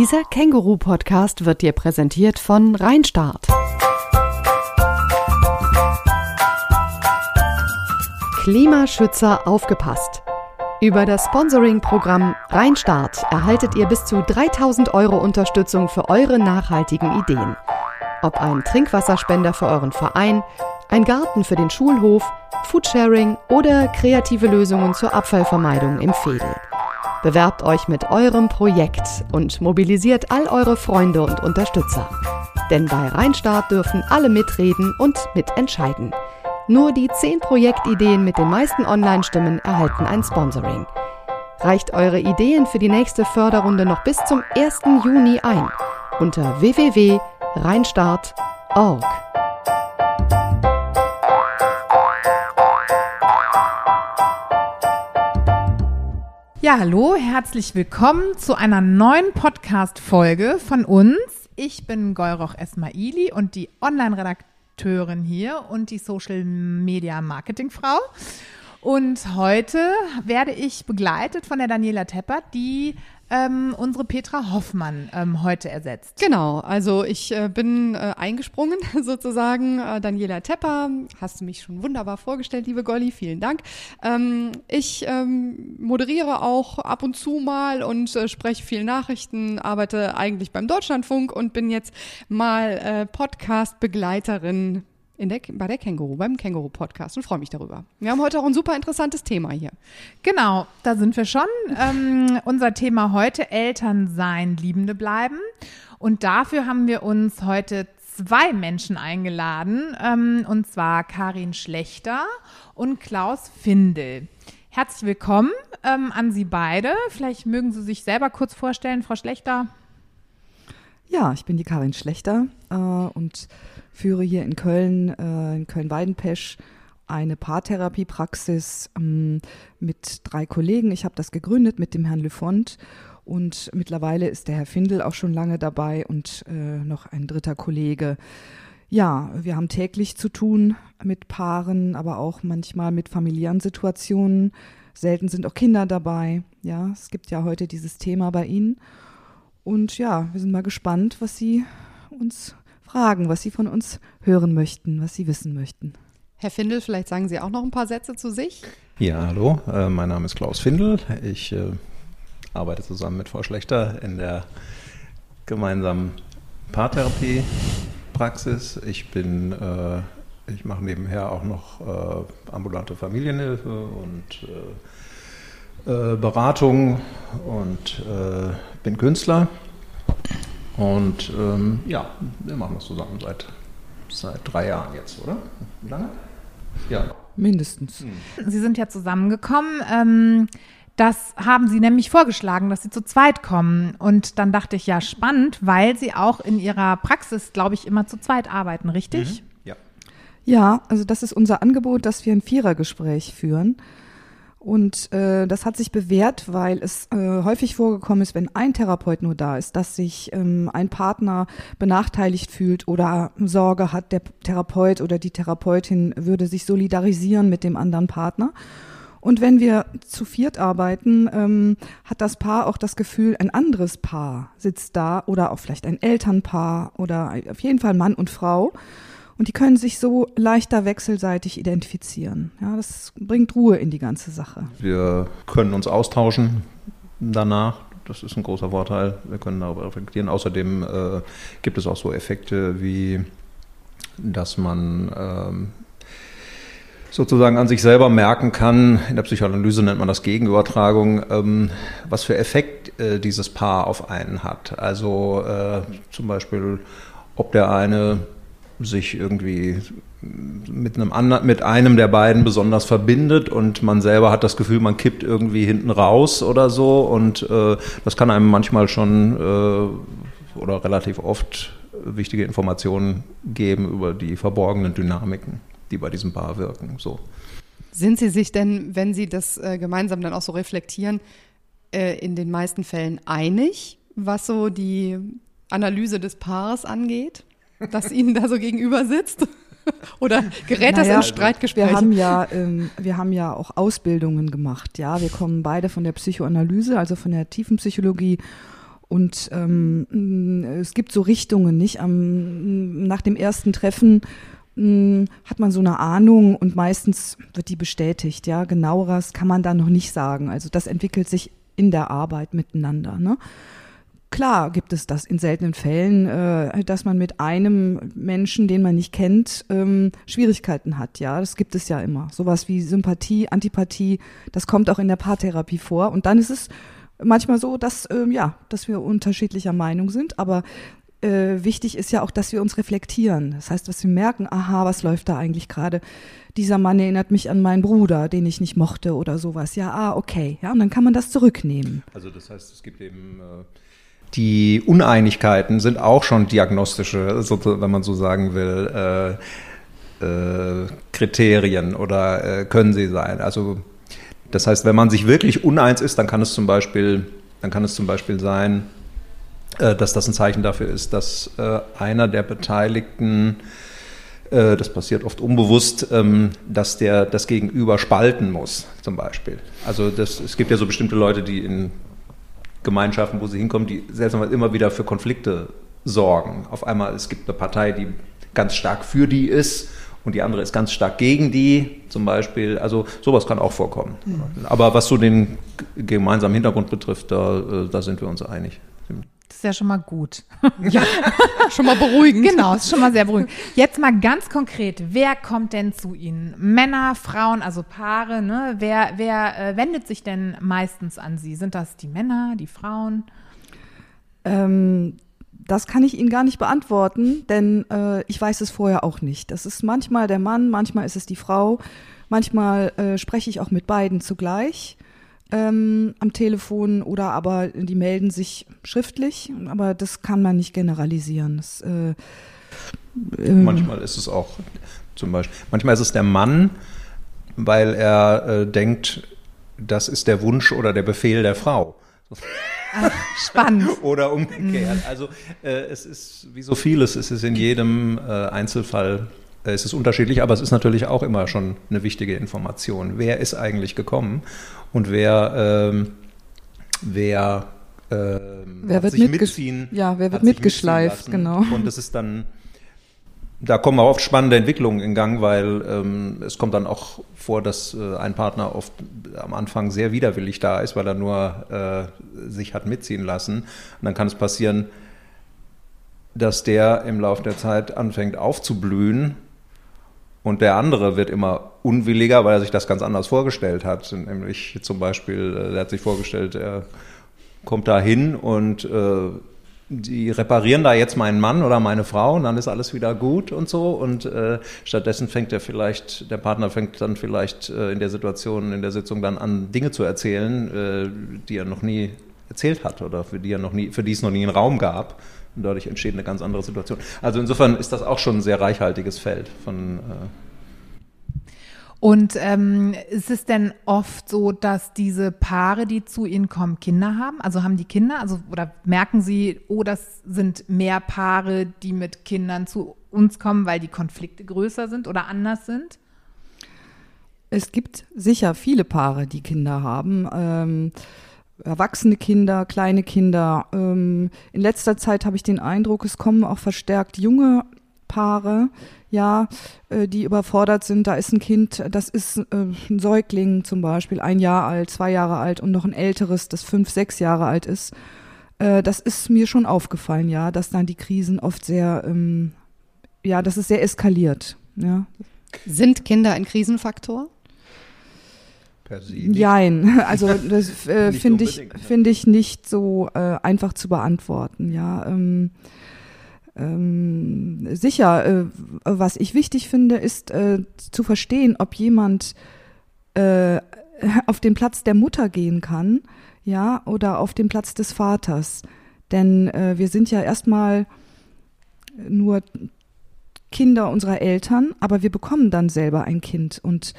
Dieser Känguru-Podcast wird dir präsentiert von Rheinstart. Klimaschützer aufgepasst. Über das Sponsoring-Programm Rheinstart erhaltet ihr bis zu 3000 Euro Unterstützung für eure nachhaltigen Ideen. Ob ein Trinkwasserspender für euren Verein, ein Garten für den Schulhof, Foodsharing oder kreative Lösungen zur Abfallvermeidung im Fädel. Bewerbt euch mit eurem Projekt und mobilisiert all eure Freunde und Unterstützer. Denn bei Rheinstart dürfen alle mitreden und mitentscheiden. Nur die 10 Projektideen mit den meisten Online-Stimmen erhalten ein Sponsoring. Reicht eure Ideen für die nächste Förderrunde noch bis zum 1. Juni ein unter www.rheinstart.org. Ja, hallo, herzlich willkommen zu einer neuen Podcast-Folge von uns. Ich bin Golroch Esmaili und die Online-Redakteurin hier und die Social-Media-Marketing-Frau. Und heute werde ich begleitet von der Daniela Teppert, die ähm, unsere Petra Hoffmann ähm, heute ersetzt. Genau, also ich äh, bin äh, eingesprungen sozusagen. Äh, Daniela Tepper, hast du mich schon wunderbar vorgestellt, liebe Golli, vielen Dank. Ähm, ich ähm, moderiere auch ab und zu mal und äh, spreche viel Nachrichten, arbeite eigentlich beim Deutschlandfunk und bin jetzt mal äh, Podcast-Begleiterin in der, bei der Känguru, beim Känguru-Podcast und freue mich darüber. Wir haben heute auch ein super interessantes Thema hier. Genau, da sind wir schon. Ähm, unser Thema heute, Eltern sein, Liebende bleiben. Und dafür haben wir uns heute zwei Menschen eingeladen, ähm, und zwar Karin Schlechter und Klaus Findel. Herzlich willkommen ähm, an Sie beide. Vielleicht mögen Sie sich selber kurz vorstellen, Frau Schlechter. Ja, ich bin die Karin Schlechter äh, und führe hier in Köln, äh, in Köln-Weidenpesch, eine Paartherapiepraxis ähm, mit drei Kollegen. Ich habe das gegründet mit dem Herrn Lefont und mittlerweile ist der Herr Findel auch schon lange dabei und äh, noch ein dritter Kollege. Ja, wir haben täglich zu tun mit Paaren, aber auch manchmal mit familiären Situationen. Selten sind auch Kinder dabei. Ja, es gibt ja heute dieses Thema bei Ihnen. Und ja, wir sind mal gespannt, was Sie uns fragen, was Sie von uns hören möchten, was Sie wissen möchten. Herr Findel, vielleicht sagen Sie auch noch ein paar Sätze zu sich. Ja, hallo, äh, mein Name ist Klaus Findel. Ich äh, arbeite zusammen mit Frau Schlechter in der gemeinsamen Paartherapie-Praxis. Ich bin, äh, ich mache nebenher auch noch äh, ambulante Familienhilfe und äh, äh, Beratung und bin Künstler und ähm, ja, wir machen das zusammen seit, seit drei Jahren jetzt, oder? Wie lange? Ja. Mindestens. Sie sind ja zusammengekommen. Ähm, das haben Sie nämlich vorgeschlagen, dass Sie zu zweit kommen. Und dann dachte ich, ja, spannend, weil Sie auch in Ihrer Praxis, glaube ich, immer zu zweit arbeiten, richtig? Mhm. Ja. Ja, also das ist unser Angebot, dass wir ein Vierergespräch führen. Und äh, das hat sich bewährt, weil es äh, häufig vorgekommen ist, wenn ein Therapeut nur da ist, dass sich ähm, ein Partner benachteiligt fühlt oder Sorge hat, der Therapeut oder die Therapeutin würde sich solidarisieren mit dem anderen Partner. Und wenn wir zu viert arbeiten, ähm, hat das Paar auch das Gefühl, ein anderes Paar sitzt da oder auch vielleicht ein Elternpaar oder auf jeden Fall Mann und Frau. Und die können sich so leichter wechselseitig identifizieren. Ja, das bringt Ruhe in die ganze Sache. Wir können uns austauschen danach. Das ist ein großer Vorteil. Wir können darüber reflektieren. Außerdem äh, gibt es auch so Effekte wie, dass man ähm, sozusagen an sich selber merken kann, in der Psychoanalyse nennt man das Gegenübertragung, ähm, was für Effekt äh, dieses Paar auf einen hat. Also äh, zum Beispiel, ob der eine sich irgendwie mit einem anderen, mit einem der beiden besonders verbindet und man selber hat das Gefühl, man kippt irgendwie hinten raus oder so und äh, das kann einem manchmal schon äh, oder relativ oft wichtige Informationen geben über die verborgenen Dynamiken, die bei diesem Paar wirken. So. Sind Sie sich denn, wenn Sie das äh, gemeinsam dann auch so reflektieren, äh, in den meisten Fällen einig, was so die Analyse des Paares angeht? Das Ihnen da so gegenüber sitzt? Oder gerät das naja, in Streitgespräche? Wir haben, ja, ähm, wir haben ja auch Ausbildungen gemacht. Ja, wir kommen beide von der Psychoanalyse, also von der tiefen Psychologie. Und ähm, es gibt so Richtungen, nicht? Am, nach dem ersten Treffen mh, hat man so eine Ahnung und meistens wird die bestätigt. Ja, genaueres kann man da noch nicht sagen. Also das entwickelt sich in der Arbeit miteinander. Ne? Klar gibt es das in seltenen Fällen, äh, dass man mit einem Menschen, den man nicht kennt, ähm, Schwierigkeiten hat. Ja, das gibt es ja immer. Sowas wie Sympathie, Antipathie, das kommt auch in der Paartherapie vor. Und dann ist es manchmal so, dass ähm, ja, dass wir unterschiedlicher Meinung sind, aber äh, wichtig ist ja auch, dass wir uns reflektieren. Das heißt, dass wir merken, aha, was läuft da eigentlich gerade? Dieser Mann erinnert mich an meinen Bruder, den ich nicht mochte oder sowas. Ja, ah, okay. Ja, und dann kann man das zurücknehmen. Also das heißt, es gibt eben äh die Uneinigkeiten sind auch schon diagnostische, wenn man so sagen will, äh, äh, Kriterien oder äh, können sie sein. Also das heißt, wenn man sich wirklich uneins ist, dann kann es zum Beispiel, dann kann es zum Beispiel sein, äh, dass das ein Zeichen dafür ist, dass äh, einer der Beteiligten äh, das passiert oft unbewusst, ähm, dass der das Gegenüber spalten muss, zum Beispiel. Also das, es gibt ja so bestimmte Leute, die in Gemeinschaften, wo sie hinkommen, die seltsamerweise immer wieder für Konflikte sorgen. Auf einmal, es gibt eine Partei, die ganz stark für die ist und die andere ist ganz stark gegen die zum Beispiel. Also sowas kann auch vorkommen. Mhm. Aber was so den gemeinsamen Hintergrund betrifft, da, äh, da sind wir uns einig. Das ist ja schon mal gut. Ja, schon mal beruhigend. Genau, ist schon mal sehr beruhigend. Jetzt mal ganz konkret, wer kommt denn zu Ihnen? Männer, Frauen, also Paare, ne? Wer, wer äh, wendet sich denn meistens an Sie? Sind das die Männer, die Frauen? Ähm, das kann ich Ihnen gar nicht beantworten, denn äh, ich weiß es vorher auch nicht. Das ist manchmal der Mann, manchmal ist es die Frau, manchmal äh, spreche ich auch mit beiden zugleich ähm, am Telefon oder aber die melden sich schriftlich, aber das kann man nicht generalisieren. Das, äh, äh, manchmal ist es auch zum Beispiel, manchmal ist es der Mann, weil er äh, denkt, das ist der Wunsch oder der Befehl der Frau. Ach, spannend. oder umgekehrt. Also äh, es ist wie so vieles, es ist in jedem äh, Äh, es ist unterschiedlich, aber es ist natürlich auch immer schon eine wichtige Information. Wer ist eigentlich gekommen und wer, ähm, wer, ähm, wer wird sich mitziehen, ja, wer wird mitgeschleift, genau. Und das ist dann, da kommen auch oft spannende Entwicklungen in Gang, weil ähm, es kommt dann auch vor, dass äh, ein Partner oft am Anfang sehr widerwillig da ist, weil er nur äh, sich hat mitziehen lassen. Und dann kann es passieren, dass der im Laufe der Zeit anfängt aufzublühen und der andere wird immer unwilliger, weil er sich das ganz anders vorgestellt hat. Nämlich zum Beispiel, äh, er hat sich vorgestellt, er kommt da hin und äh, die reparieren da jetzt meinen Mann oder meine Frau und dann ist alles wieder gut und so. Und äh, stattdessen fängt er vielleicht, der Partner fängt dann vielleicht äh, in der Situation, in der Sitzung dann an, Dinge zu erzählen, äh, die er noch nie erzählt hat oder für die er noch nie, für die es noch nie einen Raum gab. Und dadurch entsteht eine ganz andere Situation. Also insofern ist das auch schon ein sehr reichhaltiges Feld von. Äh und ähm, ist es denn oft so, dass diese Paare, die zu Ihnen kommen, Kinder haben? Also haben die Kinder? Also oder merken Sie, oh, das sind mehr Paare, die mit Kindern zu uns kommen, weil die Konflikte größer sind oder anders sind? Es gibt sicher viele Paare, die Kinder haben. Ähm, erwachsene Kinder, kleine Kinder. Ähm, in letzter Zeit habe ich den Eindruck, es kommen auch verstärkt junge Paare, ja, äh, die überfordert sind. Da ist ein Kind, das ist äh, ein Säugling zum Beispiel, ein Jahr alt, zwei Jahre alt und noch ein älteres, das fünf, sechs Jahre alt ist. Äh, das ist mir schon aufgefallen, ja, dass dann die Krisen oft sehr, ähm, ja, das ist sehr eskaliert. Ja. Sind Kinder ein Krisenfaktor? Per se nicht. Jein, also das äh, finde ich, ne? finde ich nicht so äh, einfach zu beantworten, ja. Ähm, ähm, sicher, äh, was ich wichtig finde, ist äh, zu verstehen, ob jemand äh, auf den Platz der Mutter gehen kann, ja, oder auf den Platz des Vaters. Denn äh, wir sind ja erstmal nur Kinder unserer Eltern, aber wir bekommen dann selber ein Kind und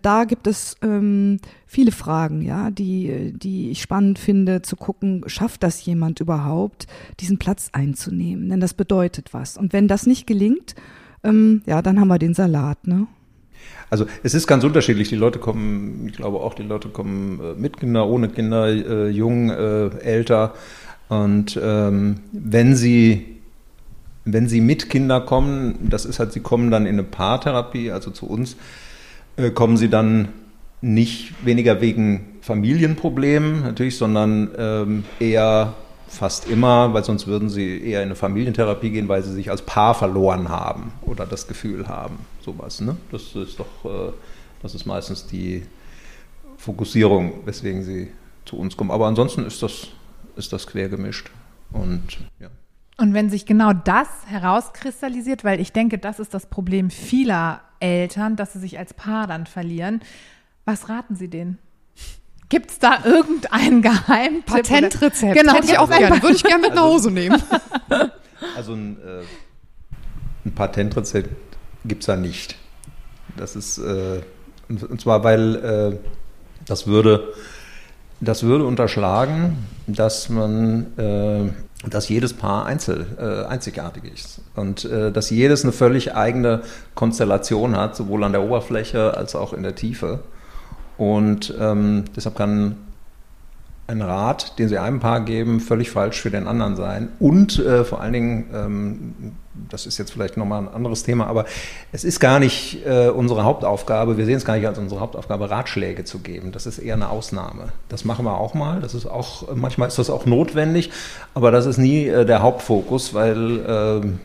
da gibt es ähm, viele Fragen, ja, die, die ich spannend finde, zu gucken, schafft das jemand überhaupt, diesen Platz einzunehmen? Denn das bedeutet was. Und wenn das nicht gelingt, ähm, ja, dann haben wir den Salat, ne? Also es ist ganz unterschiedlich. Die Leute kommen, ich glaube auch, die Leute kommen äh, mit Kinder, ohne Kinder, äh, jung, äh, älter. Und ähm, wenn sie wenn sie mit Kinder kommen, das ist halt, sie kommen dann in eine Paartherapie, also zu uns, äh, kommen sie dann nicht weniger wegen Familienproblemen natürlich, sondern ähm, eher fast immer, weil sonst würden sie eher in eine Familientherapie gehen, weil sie sich als Paar verloren haben oder das Gefühl haben, sowas. Ne? Das ist doch, äh, das ist meistens die Fokussierung, weswegen sie zu uns kommen. Aber ansonsten ist das, ist das quer gemischt. Und ja. Und wenn sich genau das herauskristallisiert, weil ich denke, das ist das Problem vieler Eltern, dass sie sich als Paar dann verlieren, was raten Sie denen? Gibt es da irgendein Geheimtipp? Patentrezept. Genau, Hätte ich auch gerne. Würde ich gerne mit nach Hause nehmen. Also ein, äh, ein Patentrezept gibt es da nicht. Das ist, äh, und zwar, weil äh, das würde, das würde unterschlagen, dass man äh, dass jedes Paar einzel, äh, einzigartig ist und äh, dass jedes eine völlig eigene Konstellation hat, sowohl an der Oberfläche als auch in der Tiefe. Und ähm, deshalb kann ein Rat, den Sie einem Paar geben, völlig falsch für den anderen sein. Und äh, vor allen Dingen, ähm, das ist jetzt vielleicht nochmal ein anderes Thema, aber es ist gar nicht äh, unsere Hauptaufgabe, wir sehen es gar nicht als unsere Hauptaufgabe, Ratschläge zu geben. Das ist eher eine Ausnahme. Das machen wir auch mal. Das ist auch, manchmal ist das auch notwendig, aber das ist nie äh, der Hauptfokus, weil ähm,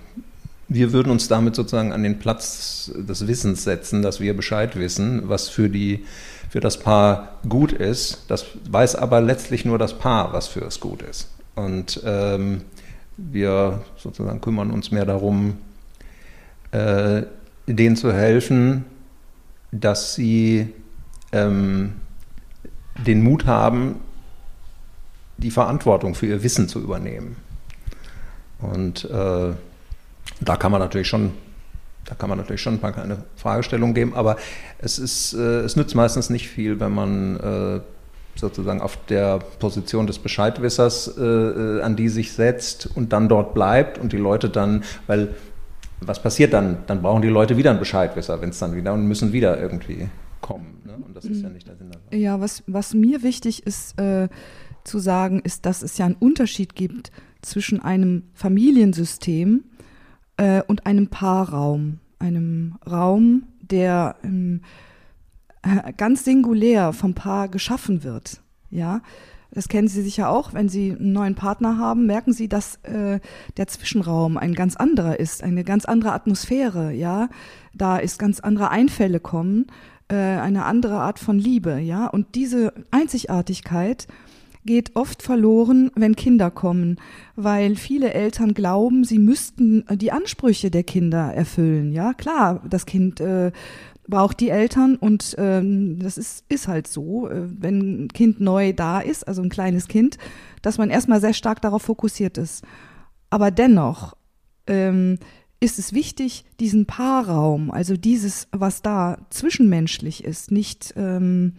wir würden uns damit sozusagen an den Platz des Wissens setzen, dass wir Bescheid wissen, was für die für das Paar gut ist. Das weiß aber letztlich nur das Paar, was für es gut ist. Und ähm, wir sozusagen kümmern uns mehr darum, äh, denen zu helfen, dass sie ähm, den Mut haben, die Verantwortung für ihr Wissen zu übernehmen. Und äh, da kann man natürlich schon da kann man natürlich schon ein paar kleine Fragestellungen geben, aber es, ist, äh, es nützt meistens nicht viel, wenn man äh, sozusagen auf der Position des Bescheidwissers, äh, äh, an die sich setzt und dann dort bleibt und die Leute dann, weil was passiert dann? Dann brauchen die Leute wieder einen Bescheidwisser, wenn es dann wieder und müssen wieder irgendwie kommen. Ne? Und das ist ja nicht der Sinn davon. Ja, was, was mir wichtig ist äh, zu sagen, ist, dass es ja einen Unterschied gibt zwischen einem Familiensystem, äh, und einem Paarraum, einem Raum, der ähm, äh, ganz singulär vom Paar geschaffen wird. Ja, das kennen Sie sicher auch, wenn Sie einen neuen Partner haben, merken Sie, dass äh, der Zwischenraum ein ganz anderer ist, eine ganz andere Atmosphäre. Ja, da ist ganz andere Einfälle kommen, äh, eine andere Art von Liebe. Ja, und diese Einzigartigkeit geht oft verloren, wenn Kinder kommen, weil viele Eltern glauben, sie müssten die Ansprüche der Kinder erfüllen. Ja, klar, das Kind äh, braucht die Eltern und ähm, das ist, ist halt so, äh, wenn ein Kind neu da ist, also ein kleines Kind, dass man erstmal sehr stark darauf fokussiert ist. Aber dennoch ähm, ist es wichtig, diesen Paarraum, also dieses, was da zwischenmenschlich ist, nicht ähm,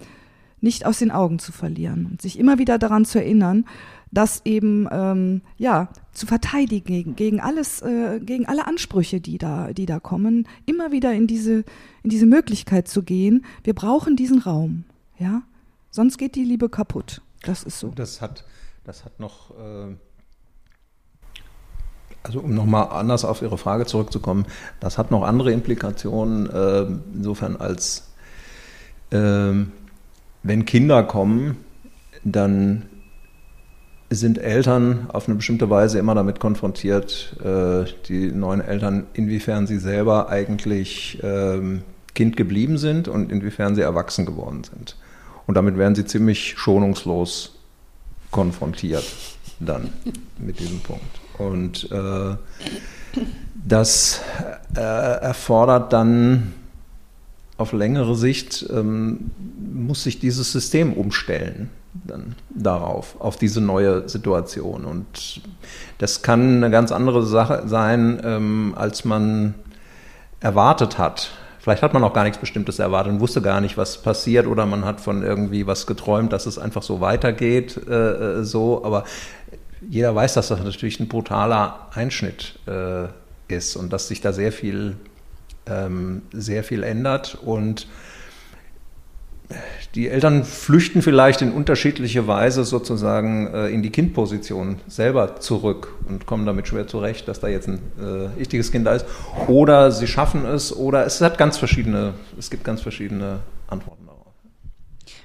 nicht aus den Augen zu verlieren und sich immer wieder daran zu erinnern, das eben ähm, ja zu verteidigen gegen, alles, äh, gegen alle Ansprüche, die da, die da kommen, immer wieder in diese, in diese Möglichkeit zu gehen. Wir brauchen diesen Raum, ja, sonst geht die Liebe kaputt. Das ist so. Das hat, das hat noch, äh, also um nochmal anders auf Ihre Frage zurückzukommen, das hat noch andere Implikationen, äh, insofern als ähm, wenn Kinder kommen, dann sind Eltern auf eine bestimmte Weise immer damit konfrontiert, äh, die neuen Eltern, inwiefern sie selber eigentlich ähm, Kind geblieben sind und inwiefern sie erwachsen geworden sind. Und damit werden sie ziemlich schonungslos konfrontiert dann mit diesem Punkt. Und äh, das äh, erfordert dann auf längere Sicht ähm, muss sich dieses System umstellen dann darauf, auf diese neue Situation. Und das kann eine ganz andere Sache sein, ähm, als man erwartet hat. Vielleicht hat man auch gar nichts Bestimmtes erwartet und wusste gar nicht, was passiert oder man hat von irgendwie was geträumt, dass es einfach so weitergeht, äh, so. Aber jeder weiß, dass das natürlich ein brutaler Einschnitt äh, ist und dass sich da sehr viel ähm, sehr viel ändert und die Eltern flüchten vielleicht in unterschiedliche Weise sozusagen äh, in die Kindposition selber zurück und kommen damit schwer zurecht, dass da jetzt ein äh, richtiges Kind da ist. Oder sie schaffen es, oder es hat ganz verschiedene, es gibt ganz verschiedene Antworten darauf.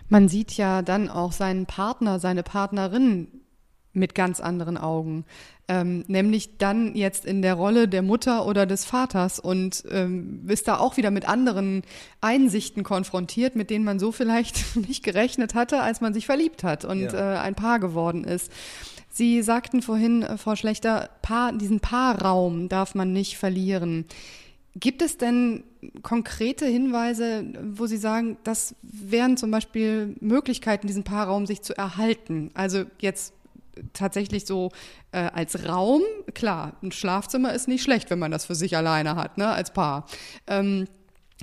Man sieht ja dann auch seinen Partner, seine Partnerin mit ganz anderen Augen. Ähm, nämlich dann jetzt in der Rolle der Mutter oder des Vaters und ähm, ist da auch wieder mit anderen Einsichten konfrontiert, mit denen man so vielleicht nicht gerechnet hatte, als man sich verliebt hat und ja. äh, ein Paar geworden ist. Sie sagten vorhin, äh, Frau Schlechter, Paar, diesen Paarraum darf man nicht verlieren. Gibt es denn konkrete Hinweise, wo Sie sagen, das wären zum Beispiel Möglichkeiten, diesen Paarraum sich zu erhalten? Also jetzt tatsächlich so äh, als Raum, klar, ein Schlafzimmer ist nicht schlecht, wenn man das für sich alleine hat, ne, als Paar. Ähm,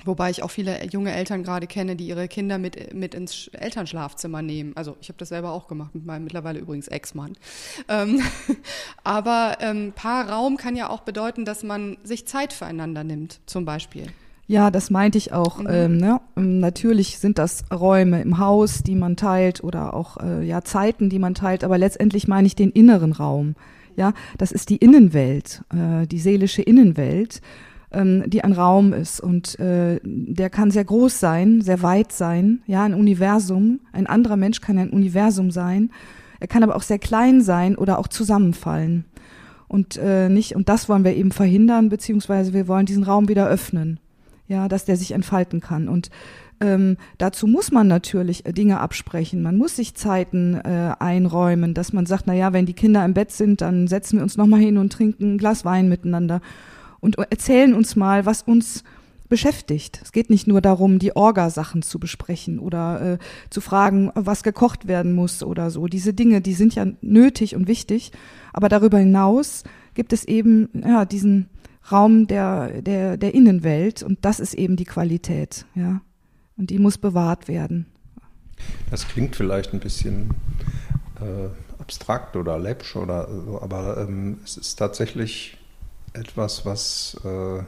Wobei ich auch viele junge Eltern gerade kenne, die ihre Kinder mit, mit ins Elternschlafzimmer nehmen. Also ich habe das selber auch gemacht, mit meinem mittlerweile übrigens Ex-Mann. Ähm, aber ähm, Paarraum kann ja auch bedeuten, dass man sich Zeit füreinander nimmt, zum Beispiel. Ja, das meinte ich auch. Mhm. Ähm, ne? Ähm, natürlich sind das Räume im Haus, die man teilt oder auch äh, ja Zeiten, die man teilt, aber letztendlich meine ich den inneren Raum. Ja, das ist die Innenwelt, äh, die seelische Innenwelt, ähm, die ein Raum ist und äh, der kann sehr groß sein, sehr weit sein. Ja, ein Universum. Ein anderer Mensch kann ein Universum sein. Er kann aber auch sehr klein sein oder auch zusammenfallen und äh, nicht. Und das wollen wir eben verhindern, beziehungsweise wir wollen diesen Raum wieder öffnen ja, dass der sich entfalten kann. Und ähm, dazu muss man natürlich äh, Dinge absprechen. Man muss sich Zeiten äh, einräumen, dass man sagt, na ja, wenn die Kinder im Bett sind, dann setzen wir uns noch mal hin und trinken ein Glas Wein miteinander und erzählen uns mal, was uns beschäftigt. Es geht nicht nur darum, die Orga-Sachen zu besprechen oder äh, zu fragen, was gekocht werden muss oder so. Diese Dinge, die sind ja nötig und wichtig. Aber darüber hinaus gibt es eben ja, diesen Raum der, der, der Innenwelt und das ist eben die Qualität, ja. Und die muss bewahrt werden. Das klingt vielleicht ein bisschen äh, abstrakt oder läppsch oder so, aber ähm, es ist tatsächlich etwas, was äh,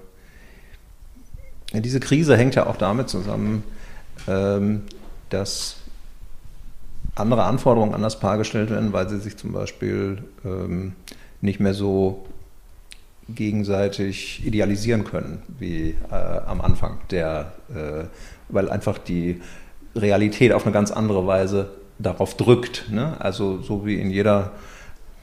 diese Krise hängt ja auch damit zusammen, ähm, dass andere Anforderungen an das Paar gestellt werden, weil sie sich zum Beispiel ähm, nicht mehr so gegenseitig idealisieren können, wie äh, am Anfang der, äh, weil einfach die Realität auf eine ganz andere Weise darauf drückt. Ne? Also so wie in jeder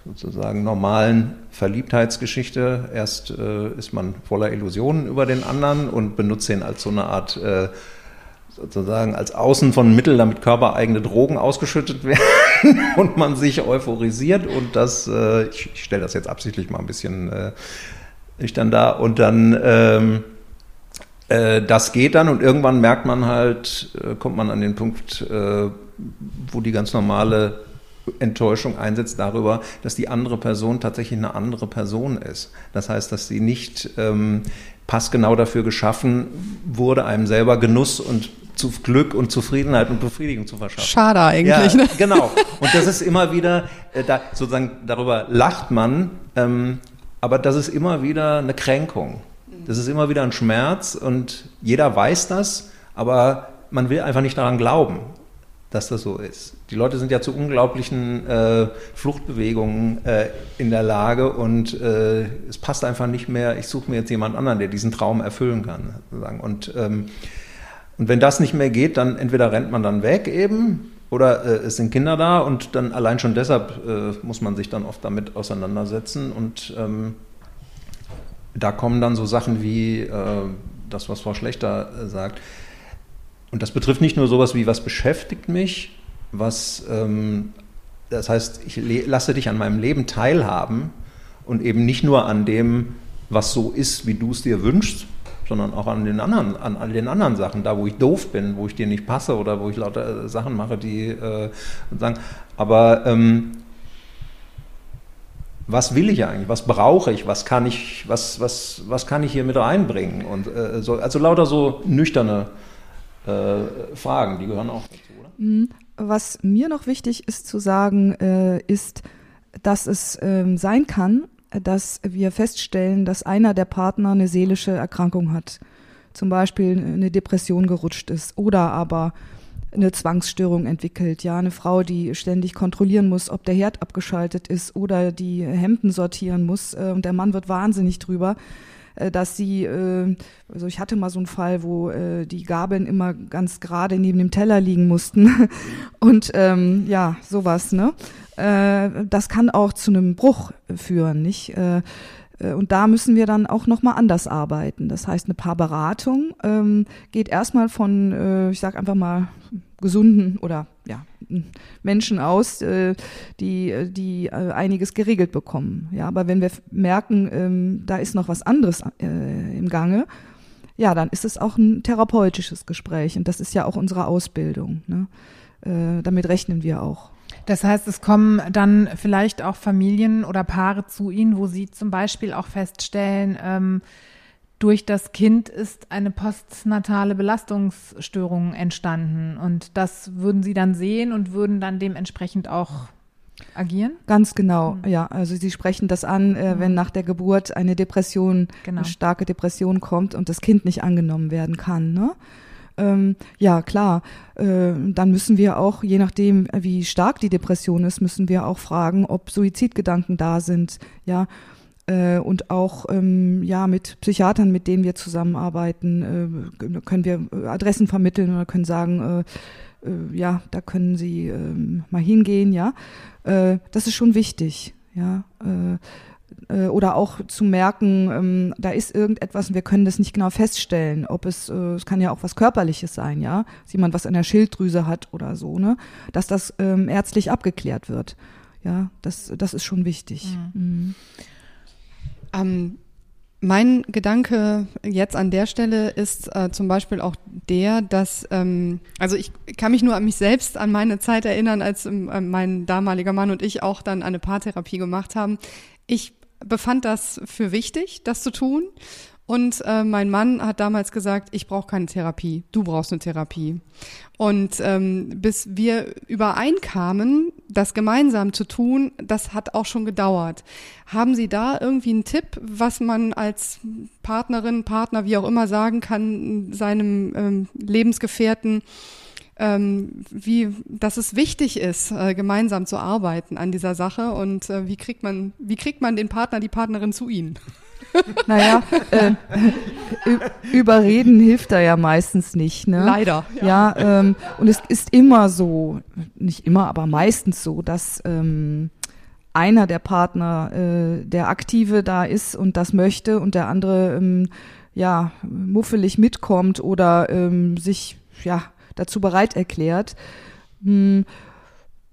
sozusagen normalen Verliebtheitsgeschichte. Erst äh, ist man voller Illusionen über den anderen und benutzt ihn als so eine Art äh, sozusagen als Außen von Mittel, damit körpereigene Drogen ausgeschüttet werden und man sich euphorisiert. Und das, äh, ich, ich stelle das jetzt absichtlich mal ein bisschen äh, dann da. Und dann ähm, äh, das geht dann. Und irgendwann merkt man halt, äh, kommt man an den Punkt, äh, wo die ganz normale Enttäuschung einsetzt darüber, dass die andere Person tatsächlich eine andere Person ist. Das heißt, dass sie nicht ähm, passgenau dafür geschaffen wurde, einem selber Genuss und zu Glück und Zufriedenheit und Befriedigung zu verschaffen. Schade eigentlich. Ja, ne? Genau. Und das ist immer wieder, äh, da, sozusagen darüber lacht man, ähm, aber das ist immer wieder eine Kränkung. Das ist immer wieder ein Schmerz und jeder weiß das, aber man will einfach nicht daran glauben, dass das so ist. Die Leute sind ja zu unglaublichen äh, Fluchtbewegungen äh, in der Lage und äh, es passt einfach nicht mehr. Ich suche mir jetzt jemand anderen, der diesen Traum erfüllen kann. Sozusagen. Und ähm, und wenn das nicht mehr geht, dann entweder rennt man dann weg eben oder äh, es sind Kinder da und dann allein schon deshalb äh, muss man sich dann oft damit auseinandersetzen. Und ähm, da kommen dann so Sachen wie äh, das, was Frau Schlechter äh, sagt. Und das betrifft nicht nur sowas wie, was beschäftigt mich, was, ähm, das heißt, ich lasse dich an meinem Leben teilhaben und eben nicht nur an dem, was so ist, wie du es dir wünschst, sondern auch an den anderen, an all den anderen Sachen, da wo ich doof bin, wo ich dir nicht passe oder wo ich lauter äh, Sachen mache, die äh, sagen, aber ähm, was will ich eigentlich, was brauche ich, was kann ich, was, was, was kann ich hier mit reinbringen? Und, äh, so, also lauter so nüchterne äh, Fragen, die gehören auch dazu, oder? Mhm. Was mir noch wichtig ist zu sagen, äh, ist, dass es ähm, sein kann, dass wir feststellen, dass einer der Partner eine seelische Erkrankung hat. Zum Beispiel eine Depression gerutscht ist oder aber eine Zwangsstörung entwickelt. Ja, eine Frau, die ständig kontrollieren muss, ob der Herd abgeschaltet ist oder die Hemden sortieren muss äh, und der Mann wird wahnsinnig drüber äh, dass sie, äh, also ich hatte mal so einen Fall, wo die Gabeln immer ganz gerade neben dem Teller liegen mussten und ähm, ja, sowas, ne? Äh, das kann auch zu einem Bruch führen, nicht? Äh, äh, und da müssen wir dann auch nochmal anders arbeiten. Das heißt, eine Paarberatung ähm, geht erstmal von, äh, ich sag einfach mal, gesunden oder ja, Menschen aus, äh, die, die äh, einiges geregelt bekommen. Ja, aber wenn wir merken, ähm, da ist noch was anderes äh, im Gange, ja, dann ist es auch ein therapeutisches Gespräch und das ist ja auch unsere Ausbildung. Ne? Damit rechnen wir auch. Das heißt, es kommen dann vielleicht auch Familien oder Paare zu Ihnen, wo Sie zum Beispiel auch feststellen, ähm, durch das Kind ist eine postnatale Belastungsstörung entstanden. Und das würden Sie dann sehen und würden dann dementsprechend auch agieren? Ganz genau, mhm. ja. Also Sie sprechen das an, äh, wenn nach der Geburt eine Depression, genau. eine starke Depression kommt und das Kind nicht angenommen werden kann. Ne? Ähm, ja, klar. Äh, dann müssen wir auch, je nachdem, wie stark die Depression ist, müssen wir auch fragen, ob Suizidgedanken da sind. Ja, äh, und auch ähm, ja mit Psychiatern, mit denen wir zusammenarbeiten, äh, können wir Adressen vermitteln oder können sagen, äh, äh ja, da können Sie ähm, mal hingehen, ja. Äh, das ist schon wichtig, ja. Äh, oder auch zu merken, ähm, da ist irgendetwas und wir können das nicht genau feststellen, ob es, es kann ja auch was Körperliches sein, ja, dass jemand was an der Schilddrüse hat oder so, ne, dass das ähm, ärztlich abgeklärt wird. Ja, das, das ist schon wichtig. Mhm. Mhm. Ähm, mein Gedanke jetzt an der Stelle ist äh, zum Beispiel auch der, dass, ähm, also ich kann mich nur an mich selbst, an meine Zeit erinnern, als ähm, äh, mein damaliger Mann und ich auch dann eine Paartherapie gemacht haben. Ich befand das für wichtig, das zu tun und äh, mein Mann hat damals gesagt, ich brauche keine Therapie, du brauchst eine Therapie. Und ähm, bis wir übereinkamen, das gemeinsam zu tun, das hat auch schon gedauert. Haben Sie da irgendwie einen Tipp, was man als Partnerin, Partner, wie auch immer sagen kann, seinem ähm, Lebensgefährten, ähm, wie, dass es wichtig ist, äh, gemeinsam zu arbeiten an dieser Sache und äh, wie kriegt man, wie kriegt man den Partner, die Partnerin zu Ihnen? Naja, äh, überreden hilft da ja meistens nicht. Ne? Leider. Ja, ja ähm, und es ist immer so, nicht immer, aber meistens so, dass ähm, einer der Partner äh, der Aktive da ist und das möchte und der andere ähm, ja muffelig mitkommt oder ähm, sich ja dazu bereit erklärt. Hm,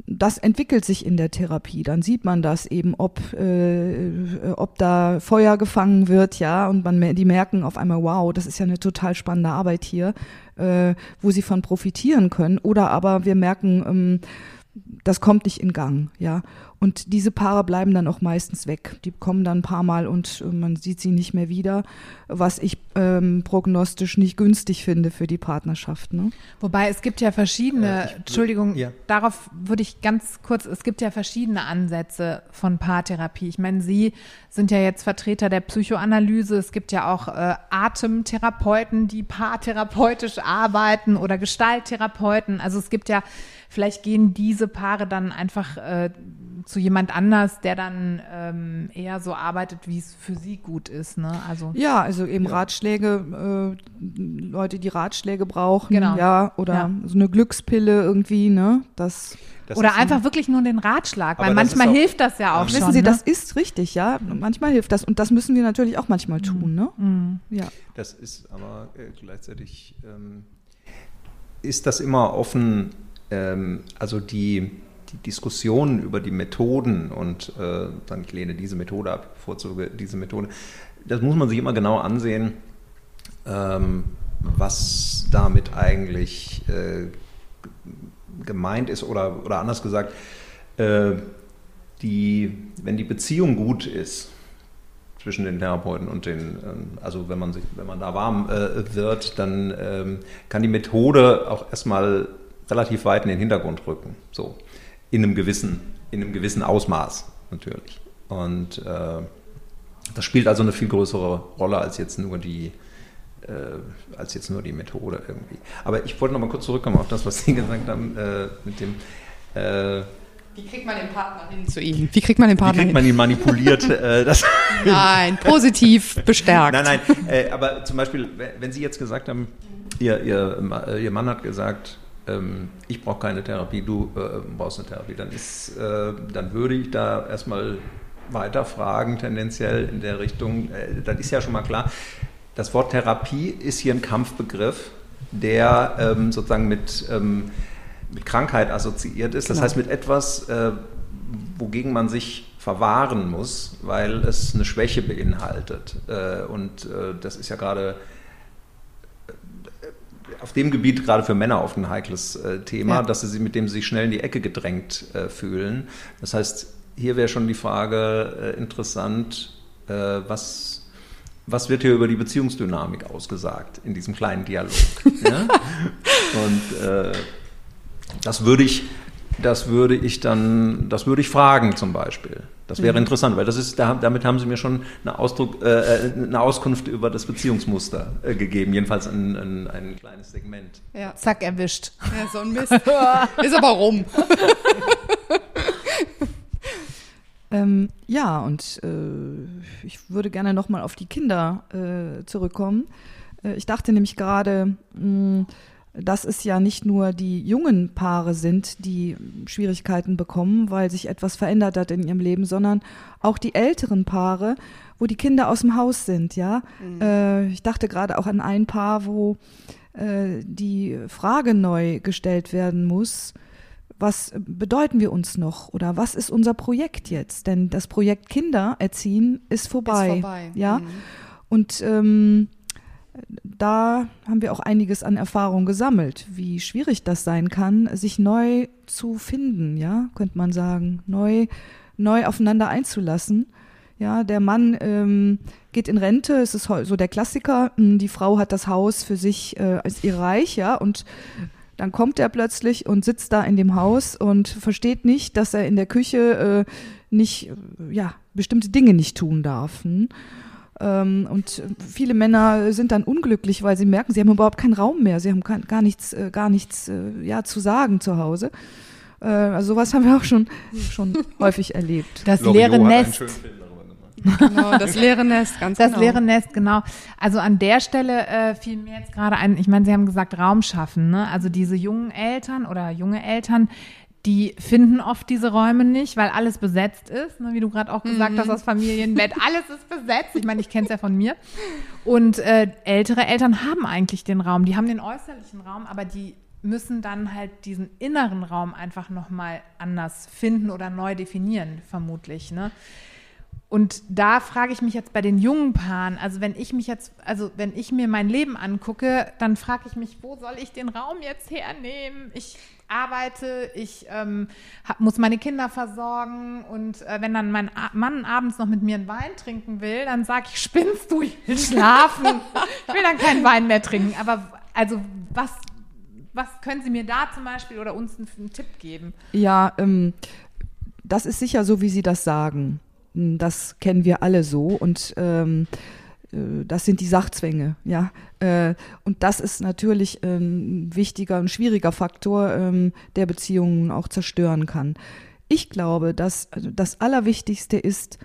das entwickelt sich in der Therapie. Dann sieht man das eben, ob, äh, ob da Feuer gefangen wird, ja, und man die merken auf einmal, wow, das ist ja eine total spannende Arbeit hier, äh, wo sie von profitieren können. Oder aber wir merken, ähm, das kommt nicht in Gang, ja. Und diese Paare bleiben dann auch meistens weg. Die kommen dann ein paar Mal und äh, man sieht sie nicht mehr wieder, was ich ähm, prognostisch nicht günstig finde für die Partnerschaft. Ne? Wobei es gibt ja verschiedene, äh, ich, Entschuldigung, ja. darauf würde ich ganz kurz, es gibt ja verschiedene Ansätze von Paartherapie. Ich meine, Sie sind ja jetzt Vertreter der Psychoanalyse. Es gibt ja auch äh, Atemtherapeuten, die paartherapeutisch arbeiten oder Gestalttherapeuten. Also es gibt ja, vielleicht gehen diese Paare dann einfach äh, zu jemand anders, der dann ähm, eher so arbeitet, wie es für sie gut ist. Ne? Also ja, also eben ja. Ratschläge, äh, Leute, die Ratschläge brauchen, genau. ja, oder ja. so eine Glückspille irgendwie, ne? Das das Oder einfach wirklich nur den Ratschlag, weil manchmal hilft das ja auch Wissen schon. Sie, ne? das ist richtig, ja. Manchmal hilft das und das müssen wir natürlich auch manchmal tun, ne? Mhm. Ja. Das ist aber äh, gleichzeitig ähm, ist das immer offen. Ähm, also die die Diskussionen über die Methoden und äh, dann ich lehne diese Methode ab, bevorzuge diese Methode, das muss man sich immer genau ansehen, ähm, was damit eigentlich äh, gemeint ist oder, oder anders gesagt, äh, die, wenn die Beziehung gut ist zwischen den Therapeuten und den, ähm, also wenn man sich, wenn man da warm äh, wird, dann ähm, kann die Methode auch erstmal relativ weit in den Hintergrund rücken. So in einem gewissen, in einem gewissen Ausmaß natürlich. Und äh, das spielt also eine viel größere Rolle als jetzt nur die, äh, als jetzt nur die Methode irgendwie. Aber ich wollte noch mal kurz zurückkommen auf das, was Sie gesagt haben äh, mit dem. Äh, wie kriegt man den Partner hin zu ihm? Wie kriegt man den Partner Wie kriegt man ihn manipuliert? äh, nein, positiv bestärkt. Nein, nein. Äh, aber zum Beispiel, wenn Sie jetzt gesagt haben, Ihr, ihr, Ihr Mann hat gesagt, ähm, ich brauche keine Therapie, du äh, brauchst eine Therapie, dann ist, äh, dann würde ich da erstmal weiter fragen, tendenziell in der Richtung. Äh, das ist ja schon mal klar. Das Wort Therapie ist hier ein Kampfbegriff, der ähm, sozusagen mit, ähm, mit Krankheit assoziiert ist. Das genau. heißt mit etwas, äh, wogegen man sich verwahren muss, weil es eine Schwäche beinhaltet. Äh, und äh, das ist ja gerade auf dem Gebiet gerade für Männer oft ein heikles äh, Thema, ja. dass sie mit dem sie sich schnell in die Ecke gedrängt äh, fühlen. Das heißt, hier wäre schon die Frage äh, interessant, was was wird hier über die Beziehungsdynamik ausgesagt in diesem kleinen Dialog. ja? Und äh, das würde ich, das würde ich dann, das würde ich fragen zum Beispiel. Das wäre mhm. interessant, weil das ist, damit haben Sie mir schon eine, Ausdruck, äh, eine Auskunft über das Beziehungsmuster äh, gegeben, jedenfalls ein, ein, ein, kleines Segment. Ja. Zack, erwischt. Ja, so ein Mist. ist aber rum. Ähm, ja, und äh, ich würde gerne nochmal auf die Kinder äh, zurückkommen. Äh, ich dachte nämlich gerade, dass es ja nicht nur die jungen Paare sind, die Schwierigkeiten bekommen, weil sich etwas verändert hat in ihrem Leben, sondern auch die älteren Paare, wo die Kinder aus dem Haus sind, ja. Mhm. Äh, ich dachte gerade auch an ein Paar, wo äh, die Frage neu gestellt werden muss, was bedeuten wir uns noch oder was ist unser Projekt jetzt? Denn das Projekt Kinder erziehen ist vorbei. Ist vorbei. Ja. Mhm. Und ähm, da haben wir auch einiges an Erfahrung gesammelt, wie schwierig das sein kann, sich neu zu finden, ja, könnte man sagen, neu, neu aufeinander einzulassen. Ja, der Mann ähm, geht in Rente, es ist so der Klassiker, hm, die Frau hat das Haus für sich, äh, ist ihr Reich, ja, und dann kommt er plötzlich und sitzt da in dem Haus und versteht nicht, dass er in der Küche äh, nicht, ja, bestimmte Dinge nicht tun darf. Hm? Ähm, und viele Männer sind dann unglücklich, weil sie merken, sie haben überhaupt keinen Raum mehr, sie haben kein, gar nichts, äh, gar nichts äh, ja, zu sagen zu Hause. Äh, also sowas haben wir auch schon, schon häufig erlebt. Das leere Nest. Genau, das leere Nest, ganz das genau. Das leere Nest, genau. Also an der Stelle äh, fiel mir jetzt gerade ein, ich meine, Sie haben gesagt, Raum schaffen, ne? Also diese jungen Eltern oder junge Eltern, die finden oft diese Räume nicht, weil alles besetzt ist, ne? wie du gerade auch gesagt mhm. hast, das Familienbett, alles ist besetzt. Ich meine, ich kenne es ja von mir. Und äh, ältere Eltern haben eigentlich den Raum, die haben den äußerlichen Raum, aber die müssen dann halt diesen inneren Raum einfach nochmal anders finden oder neu definieren, vermutlich. Ne? Und da frage ich mich jetzt bei den jungen Paaren, also wenn ich mich jetzt, also wenn ich mir mein Leben angucke, dann frage ich mich, wo soll ich den Raum jetzt hernehmen? Ich arbeite, ich ähm, hab, muss meine Kinder versorgen und äh, wenn dann mein Mann abends noch mit mir einen Wein trinken will, dann sage ich, spinnst du, ich will schlafen. ich will dann keinen Wein mehr trinken. Aber also was, was können Sie mir da zum Beispiel oder uns einen, einen Tipp geben? Ja, ähm, das ist sicher so, wie Sie das sagen. Das kennen wir alle so und ähm, äh, das sind die Sachzwänge, ja. Äh, und das ist natürlich ein wichtiger, ein schwieriger Faktor, ähm, der Beziehungen auch zerstören kann. Ich glaube, dass also das Allerwichtigste ist,